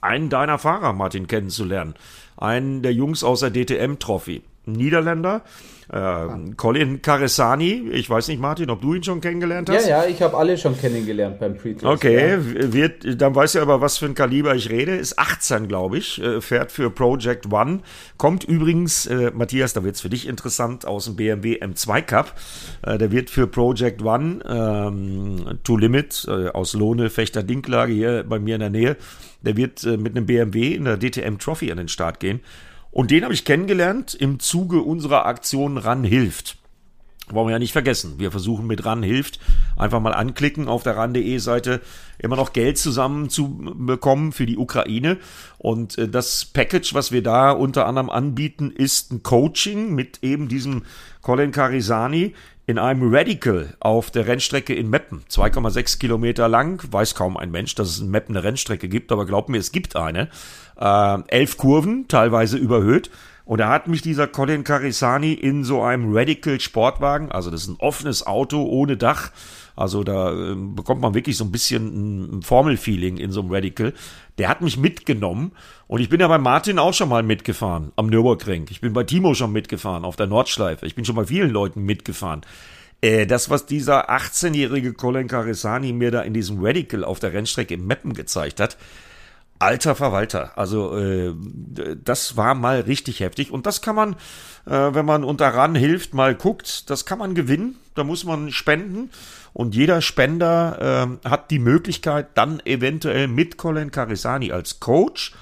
einen deiner Fahrer, Martin, kennenzulernen. Einen der Jungs aus der DTM-Trophy. Niederländer, äh, Colin Caresani, ich weiß nicht, Martin, ob du ihn schon kennengelernt hast? Ja, ja, ich habe alle schon kennengelernt beim pre Okay, ja. wird, dann weißt du aber, was für ein Kaliber ich rede. Ist 18, glaube ich, äh, fährt für Project One. Kommt übrigens, äh, Matthias, da wird's für dich interessant, aus dem BMW M2 Cup. Äh, der wird für Project One ähm, To Limit äh, aus Lohne, Fechter Dinklage hier bei mir in der Nähe. Der wird äh, mit einem BMW in der DTM Trophy an den Start gehen. Und den habe ich kennengelernt im Zuge unserer Aktion Ran hilft. Wollen wir ja nicht vergessen. Wir versuchen mit Ran hilft einfach mal anklicken auf der ran.de Seite immer noch Geld zusammen zu bekommen für die Ukraine. Und äh, das Package, was wir da unter anderem anbieten, ist ein Coaching mit eben diesem Colin Carisani in einem Radical auf der Rennstrecke in Meppen. 2,6 Kilometer lang. Weiß kaum ein Mensch, dass es in Meppen eine Rennstrecke gibt, aber glaubt mir, es gibt eine äh, elf Kurven, teilweise überhöht. Und da hat mich dieser Colin Carisani in so einem Radical Sportwagen, also das ist ein offenes Auto ohne Dach, also da äh, bekommt man wirklich so ein bisschen ein Formelfeeling in so einem Radical. Der hat mich mitgenommen und ich bin ja bei Martin auch schon mal mitgefahren am Nürburgring. Ich bin bei Timo schon mitgefahren auf der Nordschleife. Ich bin schon bei vielen Leuten mitgefahren. Äh, das, was dieser 18-jährige Colin Carisani mir da in diesem Radical auf der Rennstrecke im Meppen gezeigt hat, Alter Verwalter. Also äh, das war mal richtig heftig. Und das kann man, äh, wenn man unter RAN hilft, mal guckt, das kann man gewinnen. Da muss man spenden. Und jeder Spender äh, hat die Möglichkeit, dann eventuell mit Colin Carisani als Coach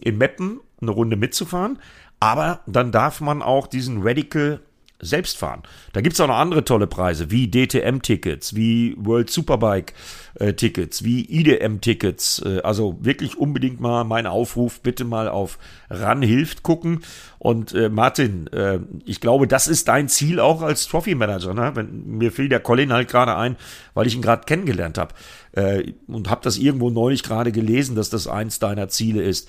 in Meppen eine Runde mitzufahren. Aber dann darf man auch diesen Radical selbst fahren. Da gibt's auch noch andere tolle Preise, wie DTM-Tickets, wie World Superbike-Tickets, wie IDM-Tickets. Äh, also wirklich unbedingt mal mein Aufruf, bitte mal auf RAN hilft gucken. Und äh, Martin, äh, ich glaube, das ist dein Ziel auch als Trophy-Manager. Ne? Wenn, mir fiel der Colin halt gerade ein, weil ich ihn gerade kennengelernt habe. Äh, und habe das irgendwo neulich gerade gelesen, dass das eins deiner Ziele ist.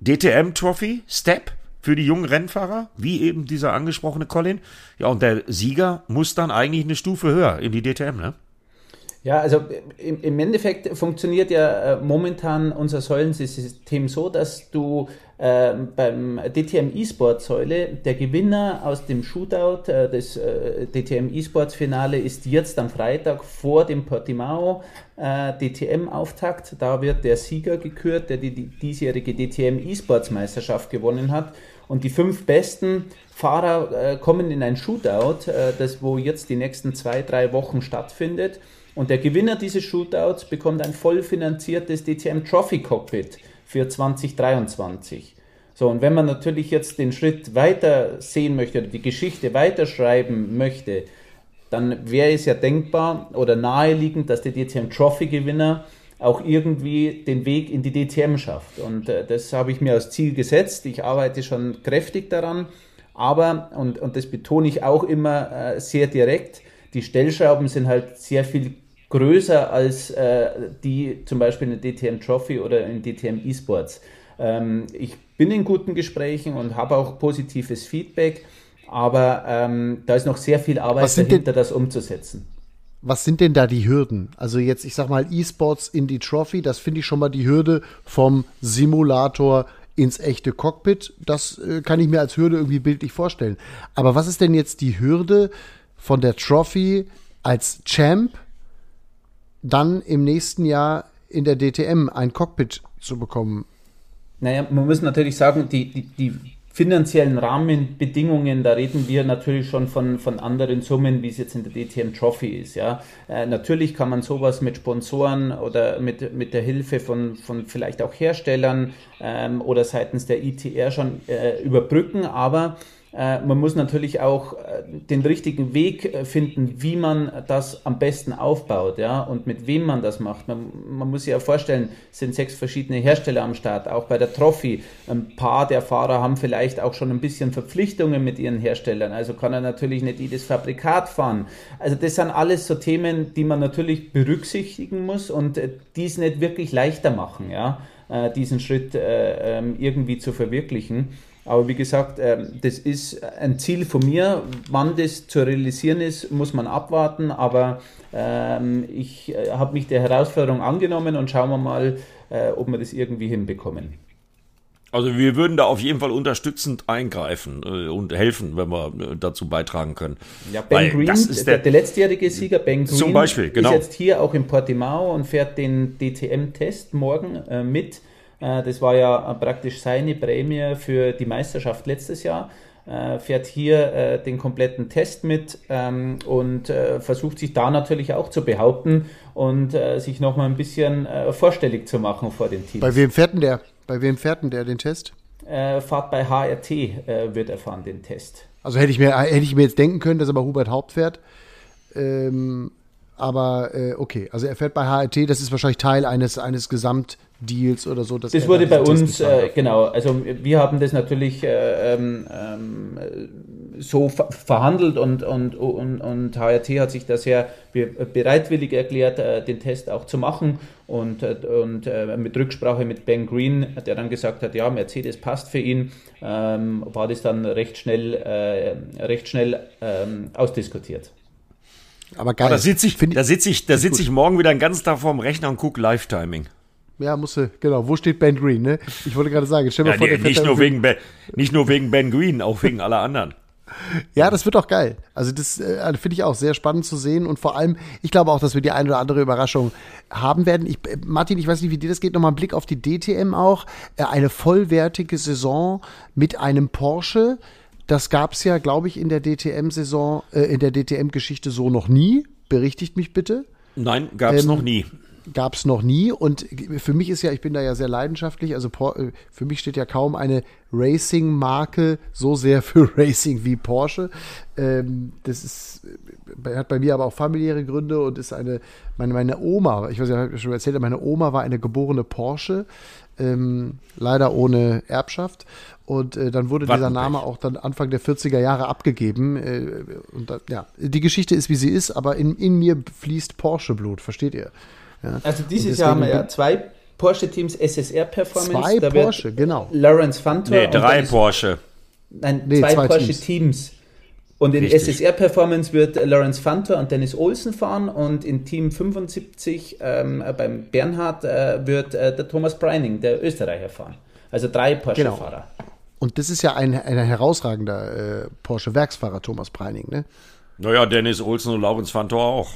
DTM-Trophy, Step, für die jungen Rennfahrer, wie eben dieser angesprochene Colin. Ja, und der Sieger muss dann eigentlich eine Stufe höher in die DTM, ne? Ja, also im, Endeffekt funktioniert ja äh, momentan unser Säulensystem so, dass du äh, beim DTM E-Sport Säule der Gewinner aus dem Shootout äh, des äh, DTM E-Sports Finale ist jetzt am Freitag vor dem Portimao äh, DTM Auftakt. Da wird der Sieger gekürt, der die, die diesjährige DTM E-Sports Meisterschaft gewonnen hat. Und die fünf besten Fahrer äh, kommen in ein Shootout, äh, das wo jetzt die nächsten zwei, drei Wochen stattfindet. Und der Gewinner dieses Shootouts bekommt ein voll finanziertes DTM Trophy Cockpit für 2023. So, und wenn man natürlich jetzt den Schritt weiter sehen möchte oder die Geschichte weiterschreiben möchte, dann wäre es ja denkbar oder naheliegend, dass der DTM Trophy Gewinner auch irgendwie den Weg in die DTM schafft. Und äh, das habe ich mir als Ziel gesetzt. Ich arbeite schon kräftig daran, aber, und, und das betone ich auch immer äh, sehr direkt, die Stellschrauben sind halt sehr viel größer als äh, die zum Beispiel in der DTM Trophy oder in DTM Esports. Ähm, ich bin in guten Gesprächen und habe auch positives Feedback, aber ähm, da ist noch sehr viel Arbeit dahinter, das umzusetzen. Was sind denn da die Hürden? Also jetzt, ich sag mal, E-Sports in die Trophy, das finde ich schon mal die Hürde vom Simulator ins echte Cockpit. Das äh, kann ich mir als Hürde irgendwie bildlich vorstellen. Aber was ist denn jetzt die Hürde von der Trophy als Champ dann im nächsten Jahr in der DTM ein Cockpit zu bekommen? Naja, man muss natürlich sagen, die, die, die finanziellen Rahmenbedingungen, da reden wir natürlich schon von, von anderen Summen, wie es jetzt in der DTM Trophy ist. Ja. Äh, natürlich kann man sowas mit Sponsoren oder mit, mit der Hilfe von, von vielleicht auch Herstellern ähm, oder seitens der ITR schon äh, überbrücken, aber man muss natürlich auch äh, den richtigen Weg äh, finden, wie man das am besten aufbaut, ja, und mit wem man das macht. Man, man muss sich ja vorstellen, es sind sechs verschiedene Hersteller am Start, auch bei der Trophy. Ein paar der Fahrer haben vielleicht auch schon ein bisschen Verpflichtungen mit ihren Herstellern, also kann er natürlich nicht jedes Fabrikat fahren. Also das sind alles so Themen, die man natürlich berücksichtigen muss und die es nicht wirklich leichter machen, ja, diesen Schritt ähm, irgendwie zu verwirklichen. Aber wie gesagt, ähm, das ist ein Ziel von mir. Wann das zu realisieren ist, muss man abwarten. Aber ähm, ich äh, habe mich der Herausforderung angenommen und schauen wir mal, äh, ob wir das irgendwie hinbekommen. Also wir würden da auf jeden Fall unterstützend eingreifen äh, und helfen, wenn wir dazu beitragen können. Ja, Ben Weil Green, das ist der, der, letztjährige Sieger Ben Green, zum Beispiel, genau. ist jetzt hier auch in Portimao und fährt den DTM-Test morgen äh, mit. Äh, das war ja praktisch seine Prämie für die Meisterschaft letztes Jahr. Äh, fährt hier äh, den kompletten Test mit ähm, und versucht sich da natürlich auch zu behaupten und sich nochmal ein bisschen vorstellig zu machen vor den Teams. Bei wem fährt denn der? Bei wem fährt denn der den Test? Fahrt bei HRT wird er fahren, den Test. Also hätte ich mir, hätte ich mir jetzt denken können, dass er bei Hubert Haupt fährt. Ähm, aber äh, okay, also er fährt bei HRT, das ist wahrscheinlich Teil eines, eines Gesamt, Deals oder so. das wurde bei uns, äh, genau, also wir haben das natürlich äh, ähm, ähm so ver verhandelt und, und, und, und HRT hat sich da sehr bereitwillig erklärt, äh, den Test auch zu machen und, äh, und äh, mit Rücksprache mit Ben Green, der dann gesagt hat, ja, Mercedes passt für ihn, ähm, war das dann recht schnell, recht schnell ähm, ausdiskutiert. Aber geil. Aber da sitze ich, da sitz ich, da sitz ich morgen wieder den ganzen Tag vorm Rechner und gucke Live-Timing. Ja, musste, genau. Wo steht Ben Green, ne? Ich wollte gerade sagen, stell mal ja, vor, der nicht nur, wegen ben, nicht nur wegen Ben Green, auch wegen aller anderen. Ja, das wird auch geil. Also das äh, finde ich auch sehr spannend zu sehen und vor allem, ich glaube auch, dass wir die eine oder andere Überraschung haben werden. Ich, äh, Martin, ich weiß nicht, wie dir das geht, nochmal ein Blick auf die DTM auch. Äh, eine vollwertige Saison mit einem Porsche. Das gab es ja, glaube ich, in der DTM-Saison, äh, in der DTM-Geschichte so noch nie. Berichtigt mich bitte. Nein, gab es ähm, noch nie gab es noch nie. Und für mich ist ja, ich bin da ja sehr leidenschaftlich, also äh, für mich steht ja kaum eine Racing-Marke so sehr für Racing wie Porsche. Ähm, das ist, äh, hat bei mir aber auch familiäre Gründe und ist eine, meine, meine Oma, ich weiß ja, ich schon erzählt, meine Oma war eine geborene Porsche, ähm, leider ohne Erbschaft. Und äh, dann wurde dieser Name auch dann Anfang der 40er Jahre abgegeben. Äh, und da, ja, die Geschichte ist, wie sie ist, aber in, in mir fließt Porsche-Blut, versteht ihr? Ja. Also dieses Jahr haben wir ja zwei Porsche-Teams SSR Performance. Zwei da Porsche, genau. Lawrence Fantor. Nee, drei Porsche. Nein, nee, zwei, zwei, Porsche-Teams. Und in Richtig. SSR Performance wird Lawrence Fantor und Dennis Olsen fahren und in Team 75 ähm, beim Bernhard äh, wird äh, der Thomas Breining, der Österreicher, fahren. Also drei Porsche-Fahrer. Genau. Und das ist ja ein, ein herausragender äh, Porsche-Werksfahrer, Thomas Breining, ne? Naja, Dennis Olsen und Lawrence Fantor auch.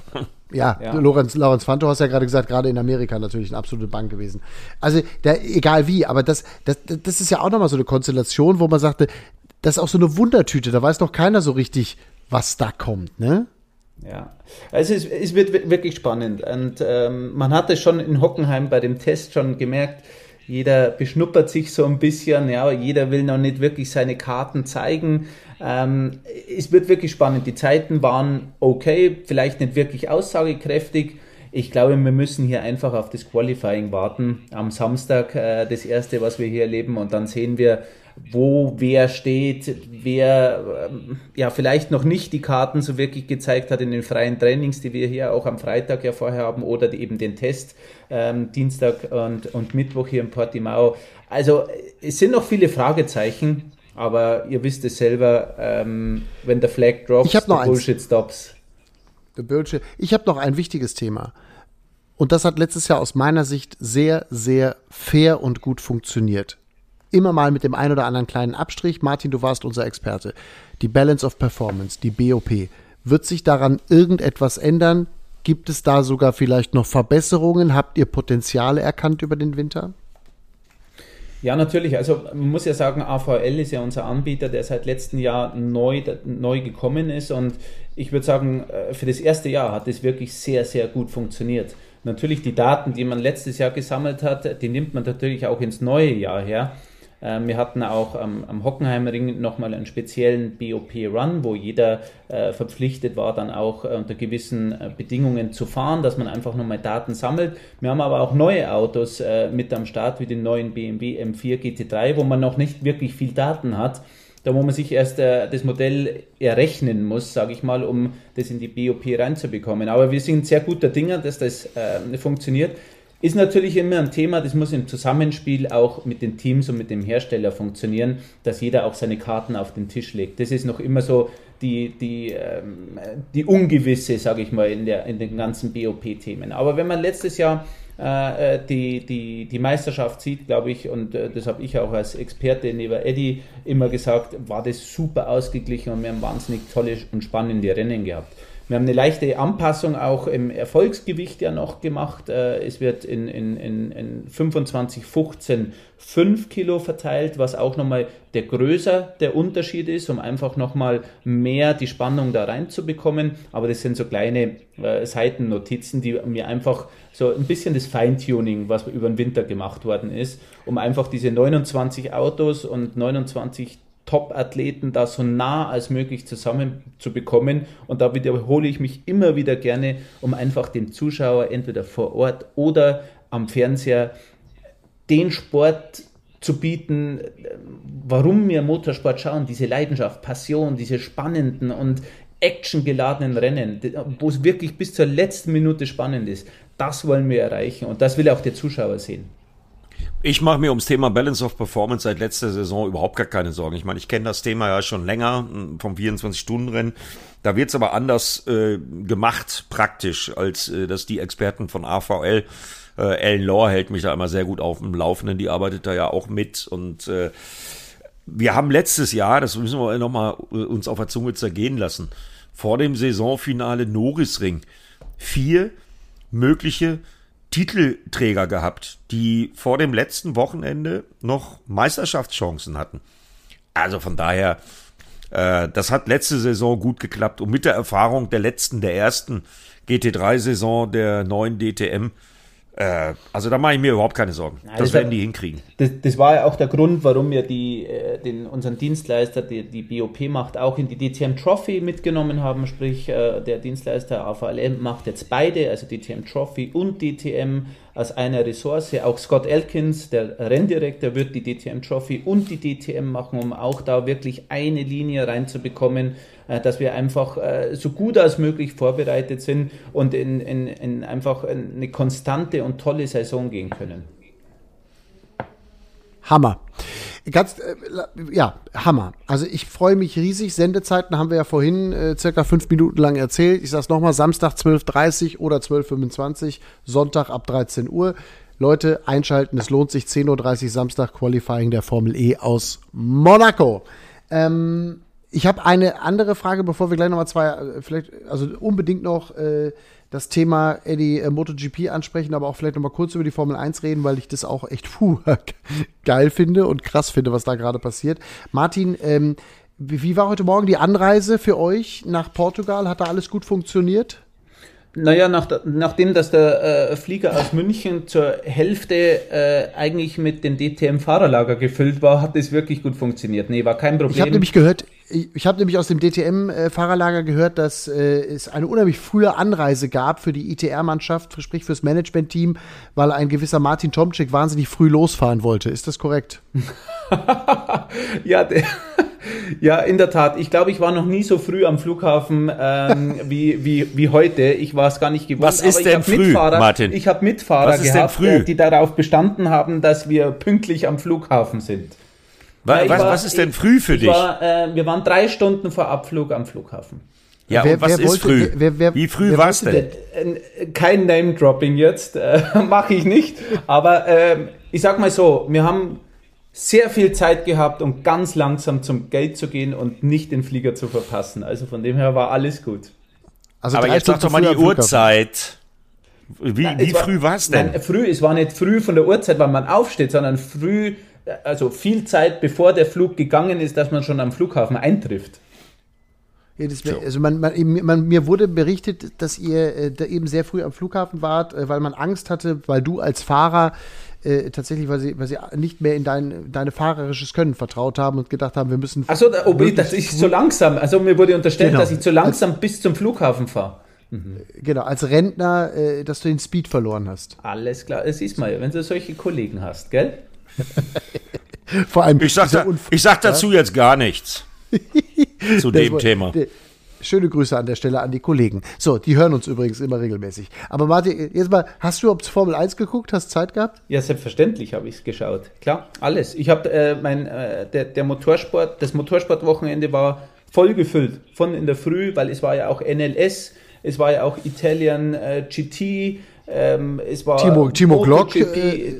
Ja, ja. Lorenz, Lorenz Fanto hast ja gerade gesagt, gerade in Amerika natürlich eine absolute Bank gewesen. Also, der, egal wie, aber das, das, das ist ja auch nochmal so eine Konstellation, wo man sagte, das ist auch so eine Wundertüte, da weiß noch keiner so richtig, was da kommt, ne? Ja, also es, es wird wirklich spannend und ähm, man hat es schon in Hockenheim bei dem Test schon gemerkt, Jeder beschnuppert sich so ein bisschen, ja, jeder will noch nicht wirklich seine Karten zeigen. Ähm, es wird wirklich spannend. Die Zeiten waren okay, vielleicht nicht wirklich aussagekräftig. Ich glaube, wir müssen hier einfach auf das Qualifying warten. Am Samstag äh, das erste, was wir hier erleben, und dann sehen wir, wo wer steht, wer ähm, ja vielleicht noch nicht die Karten so wirklich gezeigt hat in den freien Trainings, die wir hier auch am Freitag ja vorher haben oder eben den Test ähm, Dienstag und, und Mittwoch hier in Portimao. Also es sind noch viele Fragezeichen, aber ihr wisst es selber, ähm, wenn der Flag drops, ich noch Bullshit stops. The Bullshit. Ich habe noch ein wichtiges Thema. Und das hat letztes Jahr aus meiner Sicht sehr, sehr fair und gut funktioniert immer mal mit dem einen oder anderen kleinen Abstrich. Martin, du warst unser Experte. Die Balance of Performance, die BOP. Wird sich daran irgendetwas ändern? Gibt es da sogar vielleicht noch Verbesserungen? Habt ihr Potenziale erkannt über den Winter? Ja, natürlich. Also man muss ja sagen, AVL ist ja unser Anbieter, der seit letztem Jahr neu, neu gekommen ist. Und ich würde sagen, äh, für das erste Jahr hat es wirklich sehr, sehr gut funktioniert. Natürlich die Daten, die man letztes Jahr gesammelt hat, die nimmt man natürlich auch ins neue Jahr her. Ähm, wir hatten auch am, am Hockenheimring nochmal einen speziellen BOP-Run, wo jeder äh, verpflichtet war, dann auch äh, unter gewissen äh, Bedingungen zu fahren, dass man einfach nochmal Daten sammelt. Wir haben aber auch neue Autos äh, mit am Start, wie den neuen BMW M4 GT3, wo man noch nicht wirklich viel Daten hat. Da wo man sich erst äh, das Modell errechnen muss, sage ich mal, um das in die BOP reinzubekommen. Aber wir sind sehr guter Dinger, dass das äh, funktioniert. Ist natürlich immer ein Thema, das muss im Zusammenspiel auch mit den Teams und mit dem Hersteller funktionieren, dass jeder auch seine Karten auf den Tisch legt. Das ist noch immer so die, die, ähm, die Ungewisse, sage ich mal, in, der, in den ganzen BOP-Themen. Aber wenn man letztes Jahr äh, die, die, die Meisterschaft sieht, glaube ich, und äh, das habe ich auch als Experte neben Eddie immer gesagt, war das super ausgeglichen und wir haben wahnsinnig tolle und spannende Rennen gehabt. Wir haben eine leichte Anpassung auch im Erfolgsgewicht ja noch gemacht. Äh, es wird in, in, in, in 25, 15, 5 Kilo verteilt, was auch nochmal der größer der Unterschied ist, um einfach nochmal mehr die Spannung da reinzubekommen. Aber das sind so kleine äh, Seitennotizen, die mir einfach so ein bisschen das Feintuning, was über den Winter gemacht worden ist, um einfach diese 29 Autos und 29 Top-Athleten da so nah als möglich zusammenzubekommen. Und da wiederhole ich mich immer wieder gerne, um einfach dem Zuschauer entweder vor Ort oder am Fernseher den Sport zu bieten, warum wir Motorsport schauen, diese Leidenschaft, Passion, diese spannenden und actiongeladenen Rennen, wo es wirklich bis zur letzten Minute spannend ist. Das wollen wir erreichen und das will auch der Zuschauer sehen. Ich mache mir ums Thema Balance of Performance seit letzter Saison überhaupt gar keine Sorgen. Ich meine, ich kenne das Thema ja schon länger hm, vom 24-Stunden-Rennen. Da wird's aber anders äh, gemacht, praktisch, als äh, dass die Experten von AVL, äh, Ellen Law hält mich da immer sehr gut auf dem Laufenden, die arbeitet da ja auch mit und äh, wir haben letztes Jahr, das müssen wir nochmal äh, uns auf der Zunge zergehen lassen, vor dem Saisonfinale Norisring vier mögliche Titelträger gehabt, die vor dem letzten Wochenende noch Meisterschaftschancen hatten. Also von daher, äh, das hat letzte Saison gut geklappt und mit der Erfahrung der letzten, der ersten GT3-Saison der neuen DTM äh, also da mache ich mir überhaupt keine Sorgen. Nein, das, das, werden die hinkriegen. Das, das, war ja auch der Grund, warum wir die, äh, den, unseren Dienstleister, die, die BOP macht, auch in die DTM Trophy mitgenommen haben. Sprich, äh, der Dienstleister AVLM macht jetzt beide, also DTM Trophy und DTM als eine Ressource. Auch Scott Elkins, der Renndirektor, wird die DTM Trophy und die DTM machen, um auch da wirklich eine Linie reinzubekommen, dass wir einfach äh, so gut als möglich vorbereitet sind und in, in, in einfach eine konstante und tolle Saison gehen können. Hammer. Ganz, äh, ja, Hammer. Also ich freue mich riesig. Sendezeiten haben wir ja vorhin äh, circa fünf Minuten lang erzählt. Ich sage es nochmal, Samstag 12.30 oder 12.25, Sonntag ab 13 Uhr. Leute, einschalten, es lohnt sich. 10.30 Uhr Samstag Qualifying der Formel E aus Monaco. Ähm, ich habe eine andere Frage, bevor wir gleich nochmal zwei, äh, vielleicht, also unbedingt noch äh, das Thema Eddie äh, MotoGP ansprechen, aber auch vielleicht noch mal kurz über die Formel 1 reden, weil ich das auch echt puh, geil finde und krass finde, was da gerade passiert. Martin, ähm, wie, war heute Morgen die Anreise für euch nach Portugal? Hat da alles gut funktioniert? Naja, nach, nachdem dass der äh, Flieger aus München zur Hälfte äh, eigentlich mit dem DTM-Fahrerlager gefüllt war, hat das wirklich gut funktioniert. Nee, war kein Problem. Ich habe nämlich gehört, ich, habe nämlich aus dem DTM-Fahrerlager gehört, dass äh, es eine unheimlich frühe Anreise gab für die ITR-Mannschaft, sprich fürs Management-Team, weil ein gewisser Martin Tomczyk wahnsinnig früh losfahren wollte. Ist das korrekt? ja, der, ja, in der Tat. Ich glaube, ich war noch nie so früh am Flughafen ähm, wie, wie, wie heute. Ich war es gar nicht gewohnt. Was ist denn früh, Mitfahrer, Martin? Ich habe Mitfahrer gehabt, äh, die darauf bestanden haben, dass wir pünktlich am Flughafen sind. Was, war, was ist denn früh für dich? War, äh, wir waren drei Stunden vor Abflug am Flughafen. Ja, wer, und was ist wollte, früh? Wer, wer, Wie früh war es denn? Kein Name-Dropping jetzt, äh, mache ich nicht. Aber äh, ich sag mal so, wir haben sehr viel Zeit gehabt, um ganz langsam zum Gate zu gehen und nicht den Flieger zu verpassen. Also von dem her war alles gut. Also Aber jetzt sag doch mal die Uhrzeit. Wie, wie war, früh war es denn? Nein, früh, es war nicht früh von der Uhrzeit, wann man aufsteht, sondern früh also viel Zeit bevor der Flug gegangen ist, dass man schon am Flughafen eintrifft. Ja, wär, also man, man, man, mir wurde berichtet, dass ihr äh, da eben sehr früh am Flughafen wart, äh, weil man Angst hatte, weil du als Fahrer äh, tatsächlich, weil sie, weil sie nicht mehr in dein deine fahrerisches Können vertraut haben und gedacht haben, wir müssen. Achso, oh, dass ich so langsam, also mir wurde unterstellt, genau. dass ich zu langsam als, bis zum Flughafen fahre. Mhm. Genau, als Rentner, äh, dass du den Speed verloren hast. Alles klar, es ist mal, wenn du solche Kollegen hast, gell? Vor allem. Ich sag, da, ich sag dazu jetzt gar nichts. zu dem war, Thema. Schöne Grüße an der Stelle an die Kollegen. So, die hören uns übrigens immer regelmäßig. Aber Martin, jetzt mal, hast du überhaupt Formel 1 geguckt? Hast Zeit gehabt? Ja, selbstverständlich habe ich es geschaut. Klar, alles. Ich habe äh, mein, äh, der, der Motorsport, das Motorsportwochenende war voll gefüllt. Von in der Früh, weil es war ja auch NLS, es war ja auch Italian äh, GT, ähm, es war Timo, Timo Glock. Äh,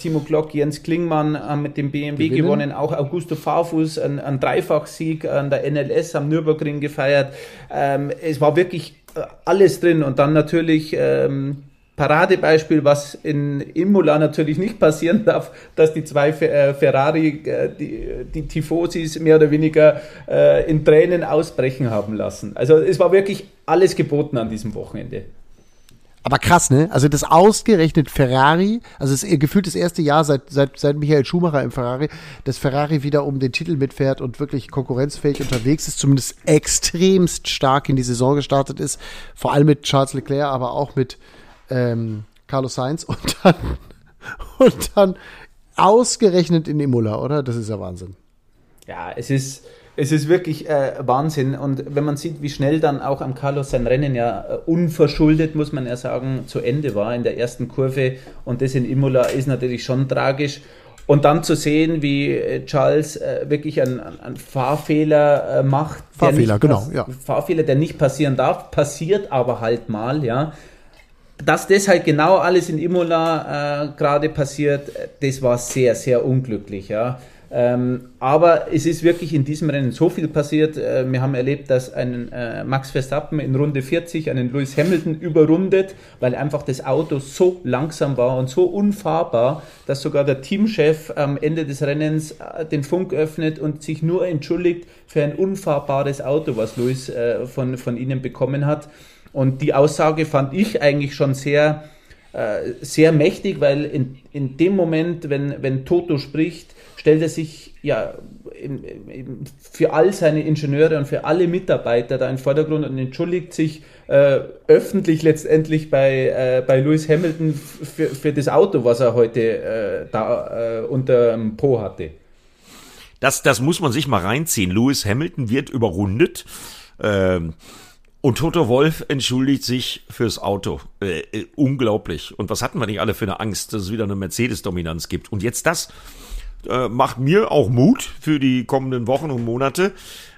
Timo Glock, Jens Klingmann haben mit dem BMW gewinnen. gewonnen, auch Augusto Farfus, ein, ein Dreifachsieg an der NLS am Nürburgring gefeiert. Ähm, es war wirklich äh, alles drin und dann natürlich ähm, Paradebeispiel, was in Imola natürlich nicht passieren darf, dass die zwei äh, Ferrari, äh, die, die Tifosis mehr oder weniger äh, in Tränen ausbrechen haben lassen. Also es war wirklich alles geboten an diesem Wochenende. Aber krass, ne? Also das ausgerechnet Ferrari, also es ist gefühlt das erste Jahr seit, seit, seit Michael Schumacher im Ferrari, dass Ferrari wieder um den Titel mitfährt und wirklich konkurrenzfähig unterwegs ist, zumindest extremst stark in die Saison gestartet ist. Vor allem mit Charles Leclerc, aber auch mit ähm, Carlos Sainz und dann, und dann ausgerechnet in Imola, oder? Das ist ja Wahnsinn. Ja, es ist es ist wirklich äh, Wahnsinn. Und wenn man sieht, wie schnell dann auch am Carlos sein Rennen ja äh, unverschuldet, muss man ja sagen, zu Ende war in der ersten Kurve und das in Imola ist natürlich schon tragisch. Und dann zu sehen, wie äh, Charles äh, wirklich einen, einen Fahrfehler äh, macht. Fahrfehler, genau, ja. Fahrfehler, der nicht passieren darf, passiert aber halt mal, ja. Dass das halt genau alles in Imola gerade passiert, das war sehr, sehr unglücklich, ja. Ähm, aber es ist wirklich in diesem Rennen so viel passiert. Äh, wir haben erlebt, dass ein äh, Max Verstappen in Runde 40 einen Lewis Hamilton überrundet, weil einfach das Auto so langsam war und so unfahrbar, dass sogar der Teamchef am Ende des Rennens äh, den Funk öffnet und sich nur entschuldigt für ein unfahrbares Auto, was Lewis äh, von, von ihnen bekommen hat. Und die Aussage fand ich eigentlich schon sehr, äh, sehr mächtig, weil in, in dem Moment, wenn, wenn Toto spricht, stellt er sich ja in, in, für all seine Ingenieure und für alle Mitarbeiter da in den Vordergrund und entschuldigt sich äh, öffentlich letztendlich bei, äh, bei Lewis Hamilton für, für das Auto, was er heute äh, da äh, unter dem Po hatte. Das, das muss man sich mal reinziehen. Lewis Hamilton wird überrundet. Ähm, und Toto Wolf entschuldigt sich fürs Auto. Äh, äh, unglaublich. Und was hatten wir nicht alle für eine Angst, dass es wieder eine Mercedes-Dominanz gibt? Und jetzt das äh, macht mir auch Mut für die kommenden Wochen und Monate.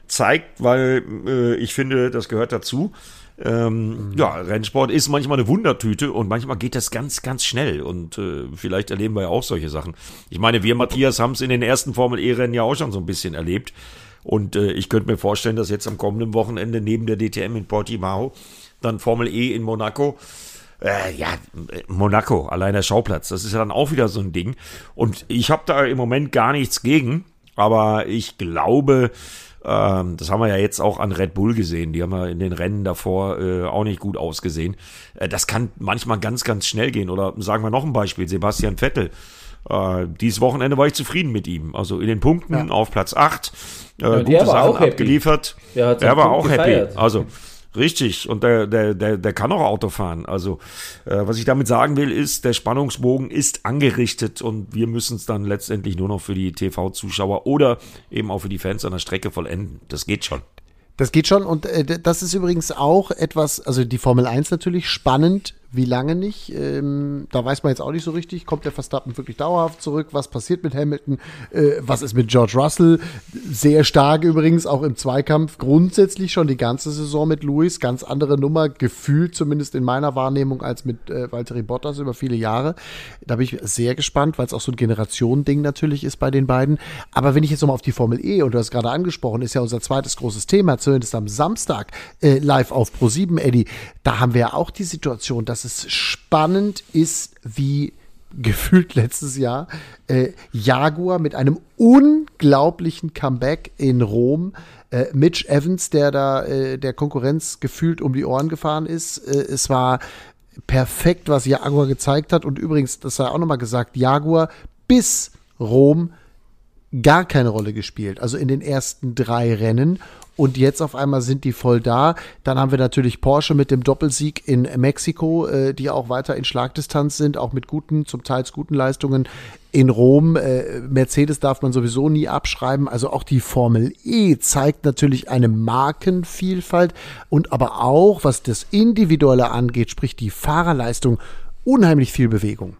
Zeigt, weil äh, ich finde, das gehört dazu. Ähm, mhm. Ja, Rennsport ist manchmal eine Wundertüte und manchmal geht das ganz, ganz schnell und äh, vielleicht erleben wir ja auch solche Sachen. Ich meine, wir Matthias haben es in den ersten Formel E-Rennen ja auch schon so ein bisschen erlebt und äh, ich könnte mir vorstellen, dass jetzt am kommenden Wochenende neben der DTM in Portimao dann Formel E in Monaco äh, ja, Monaco, allein der Schauplatz, das ist ja dann auch wieder so ein Ding. Und ich habe da im Moment gar nichts gegen, aber ich glaube, Ähm, das haben wir ja jetzt auch an Red Bull gesehen. Die haben ja in den Rennen davor äh, auch nicht gut ausgesehen. Äh, das kann manchmal ganz, ganz schnell gehen. Oder sagen wir noch ein Beispiel, Sebastian Vettel. Äh, dieses Wochenende war ich zufrieden mit ihm. Also in den Punkten ja. auf Platz 8. Äh, ja, gute Sachen abgeliefert. Er, war auch gefeiert. happy. Also Richtig, und der, der, der, der kann auch Auto fahren. Also, äh, was ich damit sagen will, ist, der Spannungsbogen ist angerichtet und wir müssen es dann letztendlich nur noch für die TV-Zuschauer oder eben auch für die Fans an der Strecke vollenden. Das geht schon. Das geht schon und äh, das ist übrigens auch etwas, also die Formel 1 natürlich spannend wie lange nicht? Ähm, da weiß man jetzt auch nicht so richtig. Kommt der Verstappen wirklich dauerhaft zurück? Was passiert mit Hamilton? Äh, was ist mit George Russell? Sehr stark übrigens auch im Zweikampf. Grundsätzlich schon die ganze Saison mit Lewis. Ganz andere Nummer, gefühlt zumindest in meiner Wahrnehmung als mit äh, Valtteri Bottas über viele Jahre. Da bin ich sehr gespannt, weil es auch so ein Generationending natürlich ist bei den beiden. Aber wenn ich jetzt nochmal auf die Formel E, und du hast gerade angesprochen, ist ja unser zweites großes Thema, zumindest am Samstag äh, live auf Pro7, Eddie, da haben wir ja auch die Situation, dass es spannend ist, wie gefühlt letztes Jahr äh, Jaguar mit einem unglaublichen Comeback in Rom. Äh, Mitch Evans, der da äh, der Konkurrenz gefühlt um die Ohren gefahren ist. Äh, es war perfekt, was Jaguar gezeigt hat. Und übrigens, das sei auch nochmal gesagt, Jaguar bis Rom gar keine Rolle gespielt. Also in den ersten drei Rennen und jetzt auf einmal sind die voll da. Dann haben wir natürlich Porsche mit dem Doppelsieg in Mexiko, äh, die auch weiter in Schlagdistanz sind, auch mit guten, zum Teils guten Leistungen in Rom. Äh, Mercedes darf man sowieso nie abschreiben. Also auch die Formel E zeigt natürlich eine Markenvielfalt und aber auch, was das Individuelle angeht, sprich die Fahrerleistung, unheimlich viel Bewegung.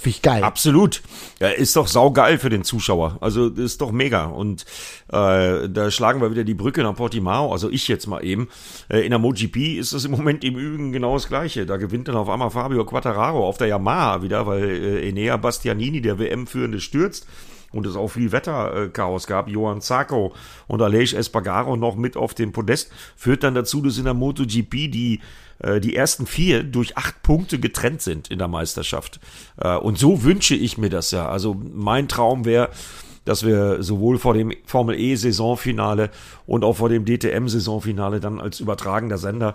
Finde ich geil. Absolut. Ja, ist doch saugeil für den Zuschauer. Also ist doch mega. Und äh, da schlagen wir wieder die Brücke nach Portimao. Also ich jetzt mal eben. Äh, in der MotoGP ist das im Moment im Übrigen genau das Gleiche. Da gewinnt dann auf einmal Fabio Quattararo auf der Yamaha wieder, weil äh, Enea Bastianini, der WM-Führende, stürzt und es auch viel Wetterchaos gab. Johann Zarco und Aleix Espargaro noch mit auf dem Podest führt dann dazu, dass in der MotoGP die äh, die ersten vier durch acht Punkte getrennt sind in der Meisterschaft. Äh, und so wünsche ich mir das ja. Also mein Traum wäre, dass wir sowohl vor dem Formel E Saisonfinale und auch vor dem DTM Saisonfinale dann als übertragender Sender,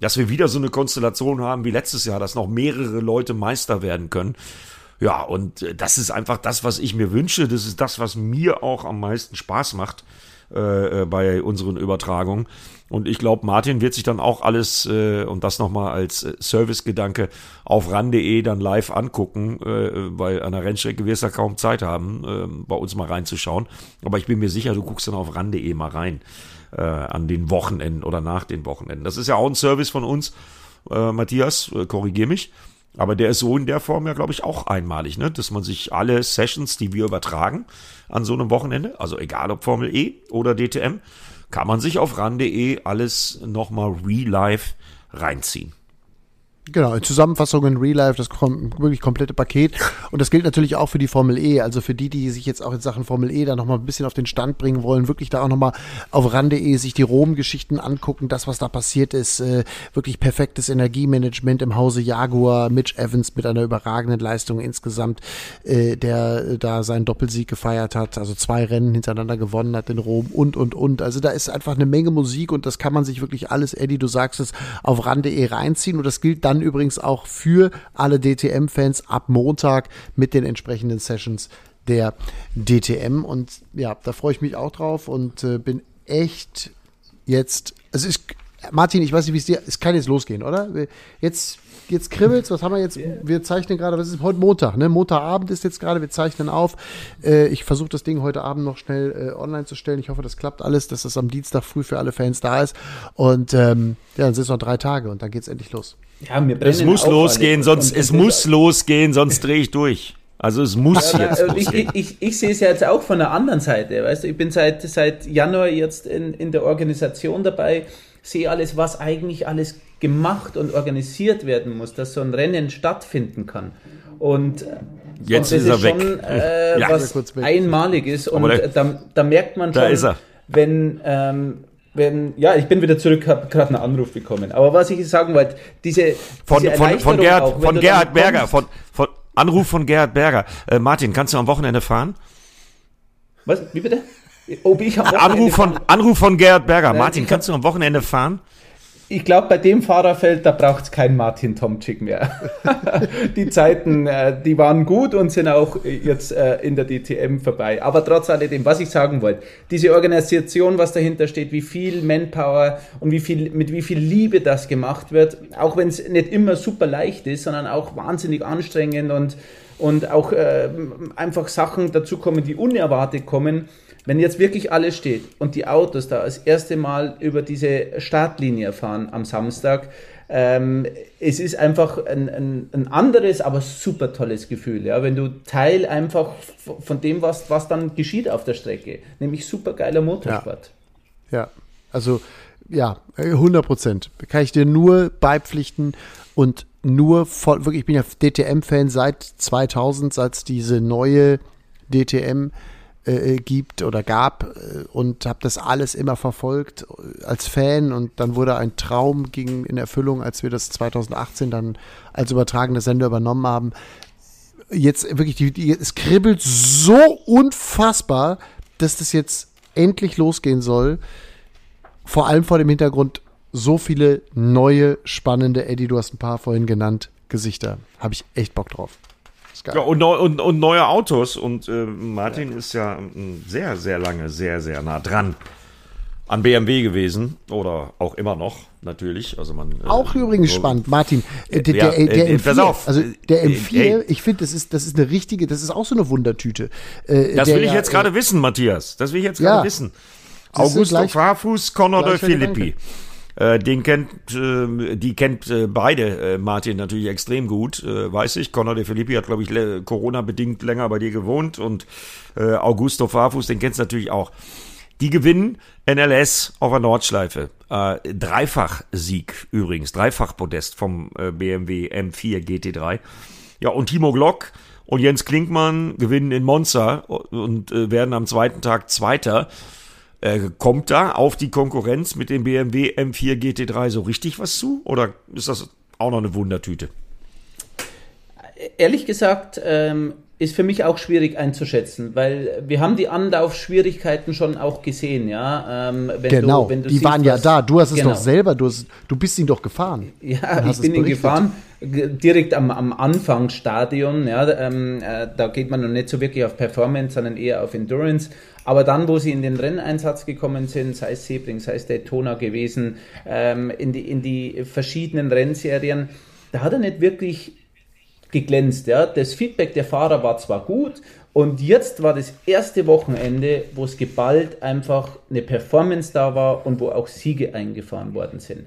dass wir wieder so eine Konstellation haben wie letztes Jahr, dass noch mehrere Leute Meister werden können. Ja, und äh, das ist einfach das, was ich mir wünsche. Das ist das, was mir auch am meisten Spaß macht äh, bei unseren Übertragungen. Und ich glaube, Martin wird sich dann auch alles, äh, und das nochmal als äh, Servicegedanke, auf ran.de dann live angucken, äh, weil an der Rennstrecke wirst du ja kaum Zeit haben, äh, bei uns mal reinzuschauen. Aber ich bin mir sicher, du guckst dann auf ran.de mal rein, äh, an den Wochenenden oder nach den Wochenenden. Das ist ja auch ein Service von uns, äh, Matthias, äh, korrigier mich. Aber der ist so in der Form ja, glaube ich, auch einmalig, ne? dass man sich alle Sessions, die wir übertragen an so einem Wochenende, also egal ob Formel E oder DTM, kann man sich auf ran.de alles nochmal re-live reinziehen. Genau, Zusammenfassungen, Real Life, das kom wirklich komplette Paket. Und das gilt natürlich auch für die Formel E. Also für die, die sich jetzt auch in Sachen Formel E da nochmal ein bisschen auf den Stand bringen wollen, wirklich da auch nochmal auf ran.de sich die Rom-Geschichten angucken, das, was da passiert ist. Äh, wirklich perfektes Energiemanagement im Hause Jaguar, Mitch Evans mit einer überragenden Leistung insgesamt, äh, der da seinen Doppelsieg gefeiert hat, also zwei Rennen hintereinander gewonnen hat in Rom und, und, und. Also da ist einfach eine Menge Musik und das kann man sich wirklich alles, Eddie, du sagst es, auf ran.de reinziehen und das gilt dann dann übrigens auch für alle DTM-Fans ab Montag mit den entsprechenden Sessions der DTM. Und ja, da freue ich mich auch drauf und äh, bin echt jetzt, also ich, Martin, ich weiß nicht, wie es dir, es kann jetzt losgehen, oder? Jetzt, jetzt kribbelt's, was haben wir jetzt? Wir zeichnen gerade, was ist heute Montag, ne? Montagabend ist jetzt gerade, wir zeichnen auf. Äh, ich versuche das Ding heute Abend noch schnell äh, online zu stellen. Ich hoffe, das klappt alles, dass das am Dienstag früh für alle Fans da ist. Und ähm, ja, dann sind es noch drei Tage und dann geht's endlich los. Ja, es muss losgehen, sonst es muss losgehen, sonst drehe ich durch. Also es muss ja, jetzt ich, ich, ich, ich, sehe es ja jetzt auch von der anderen Seite. Weißt du, ich bin seit, seit Januar jetzt in, in der Organisation dabei, sehe alles, was eigentlich alles gemacht und organisiert werden muss, dass so ein Rennen stattfinden kann. Und jetzt und ist er weg. Schon, äh, ja. was einmalig ist. Und der, da, da, merkt man schon, wenn ähm, wenn, ja, ich bin wieder zurück, habe gerade einen Anruf bekommen. Aber was ich sagen wollte, diese, von, diese von, von, Gerhard, auch, von Gerhard Berger, von, von Anruf von Gerhard Berger. Äh, Martin, kannst du am Wochenende fahren? Was? Wie bitte? Ob ich am Anruf von, Anruf von Gerhard Berger. Nein, Martin, kannst du am Wochenende fahren? ich glaube, bei dem Fahrerfeld, da braucht es keinen Martin Tomczyk mehr. die Zeiten, äh, die waren gut und sind auch jetzt äh, in der DTM vorbei. Aber trotz alledem, was ich sagen wollte, diese Organisation, was dahinter steht, wie viel Manpower und wie viel, mit wie viel Liebe das gemacht wird, auch wenn es nicht immer super leicht ist, sondern auch wahnsinnig anstrengend und, und auch äh, einfach Sachen dazukommen, die unerwartet kommen wenn jetzt wirklich alles steht und die Autos da das erste Mal über diese Startlinie fahren am Samstag, ähm, es ist einfach ein, ein, ein, anderes, aber super tolles Gefühl, ja, wenn du Teil einfach von dem was, was dann geschieht auf der Strecke, nämlich super geiler Motorsport. Ja, ja. also ja, 100 Prozent. Kann ich dir nur beipflichten und nur voll, wirklich, ich bin ja DTM-Fan seit 2000, seit es diese neue DTM äh, gibt oder gab äh, und habe das alles immer verfolgt äh, als Fan und dann wurde ein Traum ging in Erfüllung, als wir das 2018 dann als übertragene Sender übernommen haben. Jetzt wirklich, die, die, es kribbelt so unfassbar, dass das jetzt endlich losgehen soll. Vor allem vor dem Hintergrund so viele neue, spannende, Eddie, du hast ein paar vorhin genannt, Gesichter. Habe ich echt Bock drauf. Ja, und, und, und neue Autos. Und äh, Martin ja. ist ja sehr, sehr lange, sehr, sehr nah dran an BMW gewesen oder auch immer noch natürlich. Also man äh, auch äh, übrigens so, spannend, Martin. Äh, der, ja, der, der, M4, auf. also der M4, äh, ich finde, das ist das ist eine richtige, das ist auch so eine Wundertüte. Äh, das will ich jetzt gerade wissen, Matthias. Das will ich jetzt gerade ja, wissen. Augusto Farfus, Conor de Filippi. Äh, den kennt, äh, die kennt äh, beide, äh, Martin natürlich extrem gut, äh, weiß ich. Conor de Filippi hat, glaube ich, Corona-bedingt länger bei dir gewohnt und äh, Augusto Farfus, den kennst du natürlich auch. Die gewinnen NLS auf der Nordschleife. Äh, Dreifach-Sieg übrigens, Dreifach-Podest vom äh, BMW M4 GT3. Ja, und Timo Glock und Jens Klinkmann gewinnen in Monza und äh, werden am zweiten Tag Zweiter. Äh, kommt da auf die Konkurrenz mit dem BMW M4 GT3 so richtig was zu? Oder ist das auch noch eine Wundertüte? Ehrlich gesagt, ähm, ist für mich auch schwierig einzuschätzen, weil wir haben die Anlaufschwierigkeiten schon auch gesehen, ja. Ähm, genau, du, du die siehst, waren ja da. Du hast es genau. doch selber, du, hast, du bist ihn doch gefahren. Ja, ich bin ihn gefahren, direkt am, am Anfangsstadion, ja. Ähm, äh, da geht man noch nicht so wirklich auf Performance, sondern eher auf Endurance. Aber dann, wo sie in den Renneinsatz gekommen sind, sei es Sebring, sei es Daytona gewesen, ähm, in, die, in die verschiedenen Rennserien, da hat er nicht wirklich geglänzt. Ja. Das Feedback der Fahrer war zwar gut und jetzt war das erste Wochenende, wo es geballt einfach eine Performance da war und wo auch Siege eingefahren worden sind.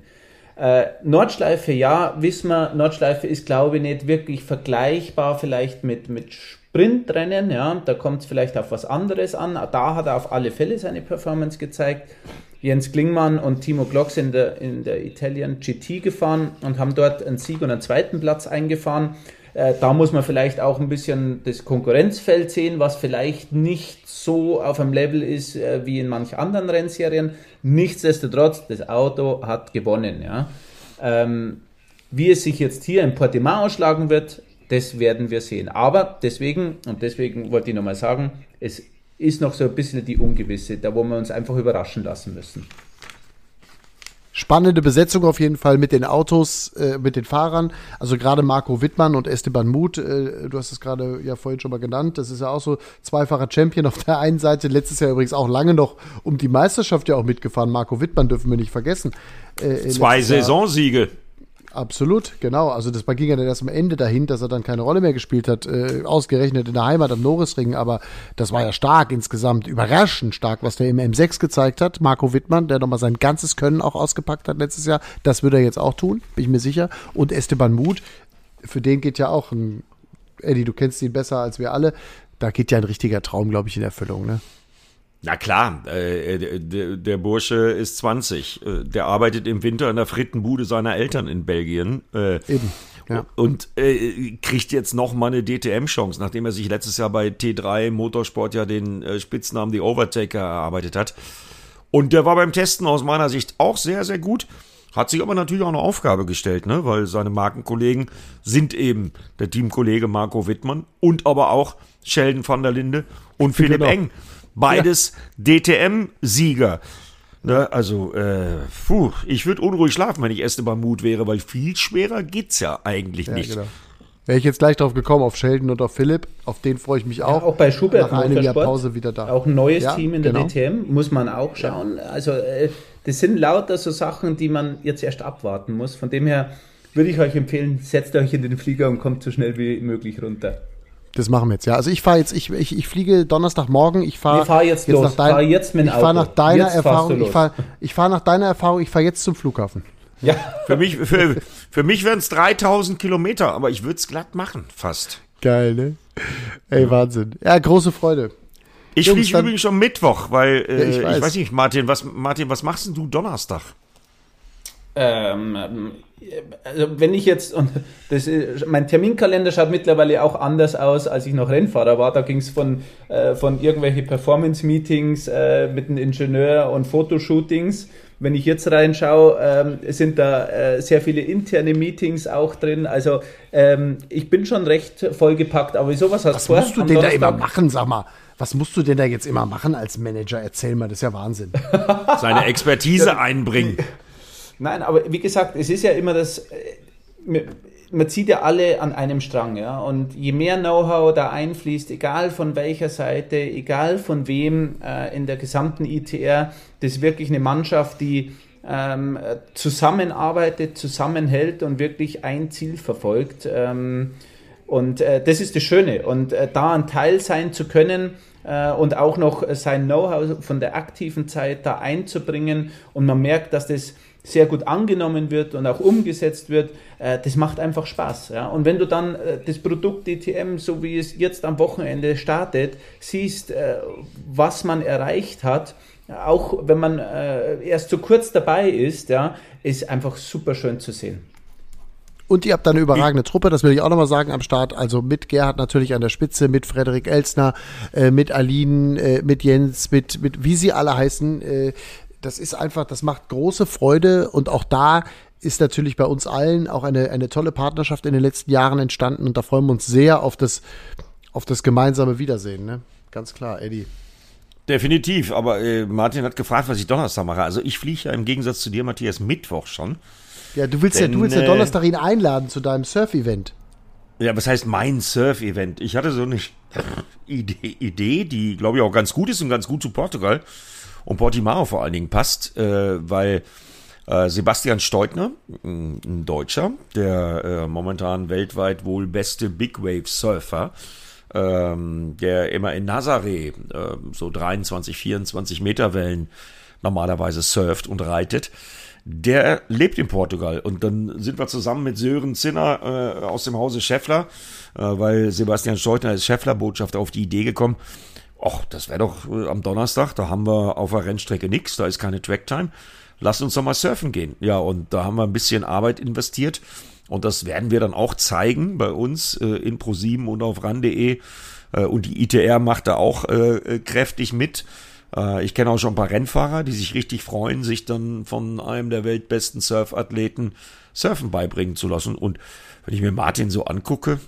Äh, Nordschleife, ja, wissen wir, Nordschleife ist, glaube ich, nicht wirklich vergleichbar vielleicht mit, mit Sprintrennen, ja, da kommt es vielleicht auf was anderes an. Da hat er auf alle Fälle seine Performance gezeigt. Jens Klingmann und Timo Glock sind in der, in der Italian GT gefahren und haben dort einen Sieg und einen zweiten Platz eingefahren. Äh, da muss man vielleicht auch ein bisschen das Konkurrenzfeld sehen, was vielleicht nicht so auf einem Level ist äh, wie in manch anderen Rennserien. Nichtsdestotrotz, das Auto hat gewonnen. Ja. Ähm, wie es sich jetzt hier in Portimao ausschlagen wird, das werden wir sehen. Aber deswegen, und deswegen wollte ich nochmal sagen, es ist noch so ein bisschen die Ungewisse, da wo wir uns einfach überraschen lassen müssen. Spannende Besetzung auf jeden Fall mit den Autos, äh, mit den Fahrern. Also gerade Marco Wittmann und Esteban Muth, äh, du hast es gerade ja vorhin schon mal genannt. Das ist ja auch so zweifacher Champion auf der einen Seite. Letztes Jahr übrigens auch lange noch um die Meisterschaft ja auch mitgefahren. Marco Wittmann dürfen wir nicht vergessen. Äh, Zwei Saisonsiege. Jahr. Absolut, genau. Also das ging ja dann erst am Ende dahin, dass er dann keine Rolle mehr gespielt hat, äh, ausgerechnet in der Heimat am Norrisring, aber das war ja stark insgesamt, überraschend stark, was der im M6 gezeigt hat. Marco Wittmann, der nochmal sein ganzes Können auch ausgepackt hat letztes Jahr, das wird er jetzt auch tun, bin ich mir sicher. Und Esteban Muth, für den geht ja auch ein, Eddie, du kennst ihn besser als wir alle, da geht ja ein richtiger Traum, glaube ich, in Erfüllung, ne? Na klar, äh, der, der, Bursche ist 20. Äh, der arbeitet im Winter in der Frittenbude seiner Eltern in Belgien. Äh, Eben. Ja. Und äh, kriegt jetzt noch mal eine DTM-Chance, nachdem er sich letztes Jahr bei T3 Motorsport ja den äh, Spitznamen The Overtaker erarbeitet hat. Und der war beim Testen aus meiner Sicht auch sehr, sehr gut. Hat sich aber natürlich auch eine Aufgabe gestellt, ne? weil seine Markenkollegen sind eben der Teamkollege Marco Wittmann und aber auch Sheldon van der Linde und Philipp genau. Eng Beides ja. DTM-Sieger. Ne, also, äh, puh, ich würde unruhig schlafen, wenn ich Esteban Mut wäre, weil viel schwerer geht's ja eigentlich ja, nicht. Genau. Wäre ich jetzt gleich drauf gekommen, auf Sheldon und auf Philipp. Auf den freue ich mich auch. Ja, auch bei Schubert nach einem Jahr Pause wieder da. Auch ein neues ja, Team in der genau. DTM, muss man auch schauen. Also äh, das sind lauter so Sachen, die man jetzt erst abwarten muss. Von dem her würde ich euch empfehlen, setzt euch in den Flieger und kommt so schnell wie möglich runter. Das machen wir jetzt, ja. Also ich fahre jetzt, ich, ich, ich fliege Donnerstagmorgen, ich fahre fahr jetzt, jetzt, nach dein, fahr jetzt mit dem Ich fahre nach deiner jetzt Erfahrung, ich fahre ich fahr nach deiner Erfahrung, ich fahre jetzt zum Flughafen. Ja. Für mich, für, für mich wären es 3000 Kilometer, aber ich würde es glatt machen, fast. Geil, ne? Ey, Wahnsinn. Ja, große Freude. Ich fliege übrigens schon Mittwoch, weil äh, ja, ich, weiß. ich, weiß. nicht, Martin, was, Martin, was machst denn du Donnerstag? Ähm, also wenn ich jetzt, und das, mein Terminkalender schaut mittlerweile auch anders aus, als ich noch Rennfahrer war. Da ging es von, äh, von irgendwelche Performance-Meetings äh, mit einem Ingenieur und Fotoshootings. Wenn ich jetzt reinschaue, ähm, sind da äh, sehr viele interne Meetings auch drin. Also ähm, ich bin schon recht vollgepackt, aber sowas hast Was vor, musst du denn Donnerstag? da immer machen, sag mal? Was musst du denn da jetzt immer machen als Manager? Erzähl mal, das ist ja Wahnsinn. Seine Expertise einbringen. Nein, aber wie gesagt, es ist ja immer das, äh, man zieht ja alle an einem Strang, ja. Und je mehr Know-how da einfließt, egal von welcher Seite, egal von wem äh, in der gesamten ITR, das ist wirklich eine Mannschaft, die ähm, zusammenarbeitet, zusammenhält und wirklich ein Ziel verfolgt. Ähm, und äh, das ist das Schöne. Und äh, da ein Teil sein zu können, äh, und auch noch sein Know-how von der aktiven Zeit da einzubringen und man merkt, dass das sehr gut angenommen wird und auch umgesetzt wird, äh, das macht einfach Spaß. Ja? Und wenn du dann äh, das Produkt DTM, so wie es jetzt am Wochenende startet, siehst, äh, was man erreicht hat, auch wenn man erst so kurz dabei ist, ja, ist einfach super schön zu sehen. Und ihr habt da eine überragende Truppe, das will ich auch nochmal sagen am Start. Also mit Gerhard natürlich an der Spitze, mit Frederik Elsner, äh, mit Aline, äh, mit Jens, mit, mit wie sie alle heißen. Äh, das ist einfach, das macht große Freude und auch da ist natürlich bei uns allen auch eine, eine tolle Partnerschaft in den letzten Jahren entstanden und da freuen wir uns sehr auf das, auf das gemeinsame Wiedersehen. Ne? Ganz klar, Eddie. Definitiv, aber äh, Martin hat gefragt, was ich Donnerstag mache. Also ich fliege ja im Gegensatz zu dir, Matthias, Mittwoch schon. Ja, du willst Denn, ja, du willst ja äh, Donnerstag ihn einladen zu deinem Surf-Event. Ja, was heißt mein Surf-Event? Ich hatte so eine Idee, Idee die, glaube ich, auch ganz gut ist und ganz gut zu Portugal und Portimao vor allen Dingen passt, äh, weil äh, Sebastian Steutner, ein Deutscher, der äh, momentan weltweit wohl beste Big Wave Surfer, ähm, der immer in Nazaré äh, so 23, 24 Meter Wellen normalerweise surft und reitet, der lebt in Portugal. Und dann sind wir zusammen mit Sören Zinner äh, aus dem Hause Scheffler, äh, weil Sebastian Steutner ist Scheffler-Botschafter auf die Idee gekommen, ach, das wäre doch äh, am Donnerstag, da haben wir auf der Rennstrecke nichts, da ist keine Tracktime. Lass uns doch mal surfen gehen. Ja, und da haben wir ein bisschen Arbeit investiert. Und das werden wir dann auch zeigen bei uns äh, in Pro7 und auf ran.de. Äh, und die ITR macht da auch äh, äh, kräftig mit. Äh, ich kenne auch schon ein paar Rennfahrer, die sich richtig freuen, sich dann von einem der weltbesten Surfathleten Surfen beibringen zu lassen. Und wenn ich mir Martin so angucke,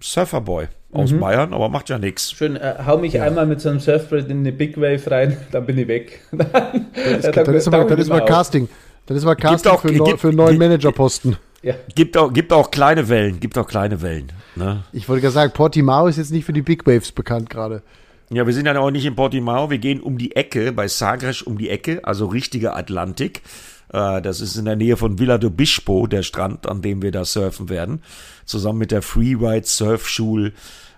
Surferboy aus mhm. Bayern, aber macht ja nichts. Schön, äh, hau mich ja. einmal mit so einem Surfbrett in eine Big Wave rein, dann bin ich weg. dann, ist, dann, ist dann ist mal Casting. Dann ist mal Casting auch, für, gibt, für einen neuen Managerposten. Ja. Gibt, auch, gibt auch kleine Wellen, gibt auch kleine Wellen. Ne? Ich wollte gerade sagen, Portimao ist jetzt nicht für die Big Waves bekannt gerade. Ja, wir sind ja auch nicht in Portimao, wir gehen um die Ecke, bei Sagres um die Ecke, also richtiger Atlantik. Äh, das ist in der Nähe von Villa do Bispo, der Strand, an dem wir da surfen werden. Zusammen mit der Freeride Surfschule. Schule,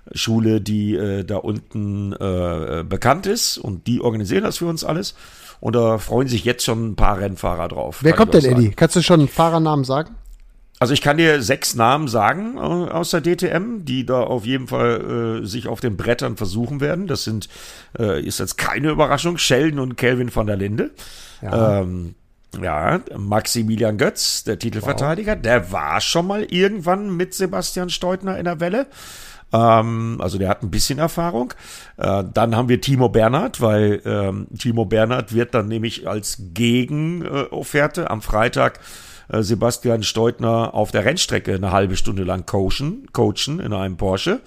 die äh, da unten äh, bekannt ist und die organisieren das für uns alles. Und da freuen sich jetzt schon ein paar Rennfahrer drauf. Wer kommt denn, Eddie? Kannst du schon einen Fahrernamen sagen? Also ich kann dir sechs Namen sagen äh, aus der DTM, die da auf jeden Fall äh, sich auf den Brettern versuchen werden. Das sind, äh, ist jetzt keine Überraschung, Sheldon und Kelvin van der Linde. Ja. Ähm, ja, Maximilian Götz, der Titelverteidiger, wow. der war schon mal irgendwann mit Sebastian Steutner in der Welle. Ähm, also der hat ein bisschen Erfahrung. Äh, dann haben wir Timo Bernhard, weil ähm, Timo Bernhard wird dann nämlich als Gegenofferte am Freitag äh, Sebastian Steutner auf der Rennstrecke eine halbe Stunde lang coachen, coachen in einem Porsche.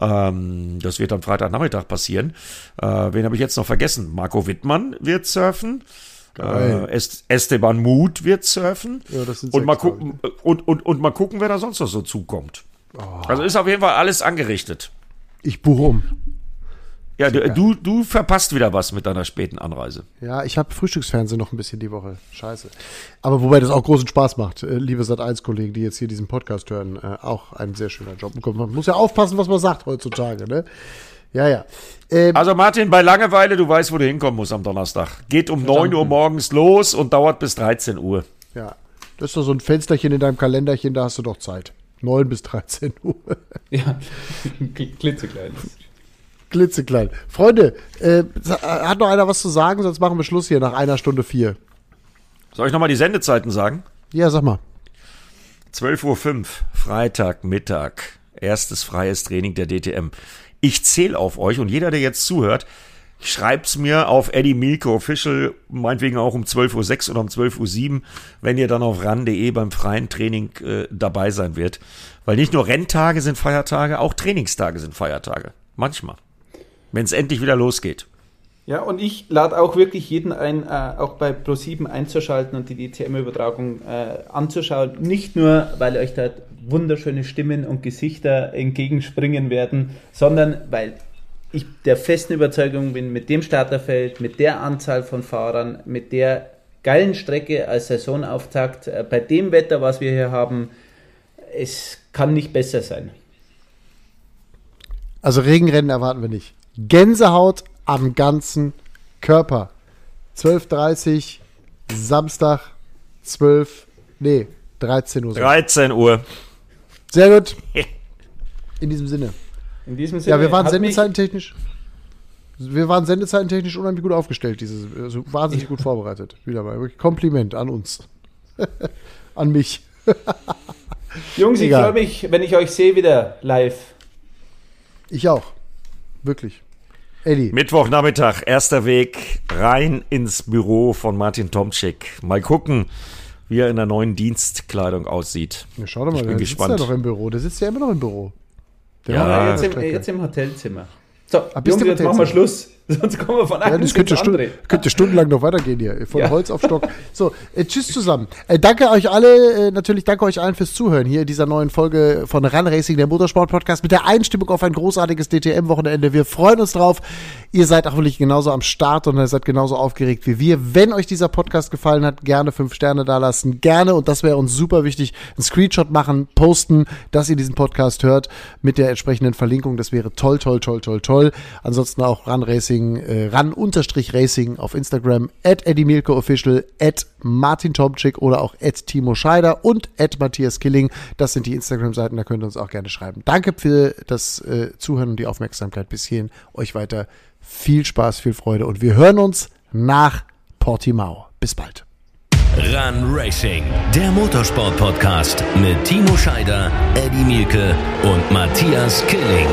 Ähm, das wird am Freitagnachmittag passieren. Äh, wen habe ich jetzt noch vergessen? Marco Wittmann wird surfen. Äh, Esteban Mut wird surfen. Ja, und, mal gucken, und, und, und mal gucken, wer da sonst noch so zukommt. Oh. Also ist auf jeden Fall alles angerichtet. Ich buche um. Ja, du, du verpasst wieder was mit deiner späten Anreise. Ja, ich habe Frühstücksfernsehen noch ein bisschen die Woche. Scheiße. Aber wobei das auch großen Spaß macht, äh, liebe Sat1-Kollegen, die jetzt hier diesen Podcast hören, äh, auch ein sehr schöner Job. Man muss ja aufpassen, was man sagt heutzutage, ne? Ja, ja. Ähm, also Martin, bei Langeweile, du weißt, wo du hinkommen musst am Donnerstag. Geht um verstanden. 9 Uhr morgens los und dauert bis 13 Uhr. Ja, das ist doch so ein Fensterchen in deinem Kalenderchen, da hast du doch Zeit. 9 bis 13 Uhr. Ja, klitzekleines klitzeklein. Freunde, äh, hat noch einer was zu sagen? Sonst machen wir Schluss hier nach einer Stunde vier. Soll ich nochmal die Sendezeiten sagen? Ja, sag mal. 12.05 Uhr, Freitag, Mittag. Erstes freies Training der DTM. Ich zähle auf euch und jeder, der jetzt zuhört, schreibt's mir auf Eddie Milke Official, meinetwegen auch um 12.06 Uhr oder um 12.07 Uhr, wenn ihr dann auf ran.de beim freien Training äh, dabei sein wird. Weil nicht nur Renntage sind Feiertage, auch Trainingstage sind Feiertage. Manchmal wenn es endlich wieder losgeht. Ja, und ich lade auch wirklich jeden ein, äh, auch bei Pro7 einzuschalten und die DTM-Übertragung äh, anzuschauen. Nicht nur, weil euch da wunderschöne Stimmen und Gesichter entgegenspringen werden, sondern weil ich der festen Überzeugung bin, mit dem Starterfeld, mit der Anzahl von Fahrern, mit der geilen Strecke als Saisonauftakt, äh, bei dem Wetter, was wir hier haben, es kann nicht besser sein. Also Regenrennen erwarten wir nicht. Gänsehaut am ganzen Körper. 12.30 Samstag, 12, nee, 13 Uhr. 13 Uhr. Sehr gut. In diesem Sinne. In diesem Sinne. Ja, wir waren sendezeitentechnisch. Wir waren sendezeitentechnisch unheimlich gut aufgestellt, dieses, also wahnsinnig gut vorbereitet. Wieder mal. Kompliment an uns. an mich. Jungs, ich freue mich, wenn ich euch sehe wieder live. Ich auch. Wirklich. Eddie. Mittwochnachmittag, erster Weg rein ins Büro von Martin Tomczyk. Mal gucken, wie er in der neuen Dienstkleidung aussieht. Ja, schau doch mal, ich bin der gespannt. sitzt ja noch im Büro. Der sitzt ja immer noch im Büro. Der ja, jetzt im, jetzt im Hotelzimmer. So, Ab Jungs, jetzt machen wir Schluss. Sonst kommen wir von einem ja, das könnte, Stu könnte stundenlang noch weitergehen hier. Von ja. Holz auf Stock. So, äh, tschüss zusammen. Äh, danke euch alle, äh, natürlich danke euch allen fürs Zuhören hier in dieser neuen Folge von Run Racing, der Motorsport-Podcast, mit der Einstimmung auf ein großartiges DTM-Wochenende. Wir freuen uns drauf. Ihr seid auch wirklich genauso am Start und ihr seid genauso aufgeregt wie wir. Wenn euch dieser Podcast gefallen hat, gerne fünf Sterne da lassen. Gerne, und das wäre uns super wichtig, einen Screenshot machen, posten, dass ihr diesen Podcast hört mit der entsprechenden Verlinkung. Das wäre toll, toll, toll, toll, toll. Ansonsten auch Run Racing Racing, äh, ran-racing auf Instagram, at Eddie Mielke Official, at Martin Tomczyk oder auch at Timo Scheider und at Matthias Killing. Das sind die Instagram-Seiten, da könnt ihr uns auch gerne schreiben. Danke für das äh, Zuhören und die Aufmerksamkeit bis hierhin. Euch weiter viel Spaß, viel Freude und wir hören uns nach Portimao. Bis bald. Run Racing, der Motorsport-Podcast mit Timo Scheider, Eddie Mielke und Matthias Killing.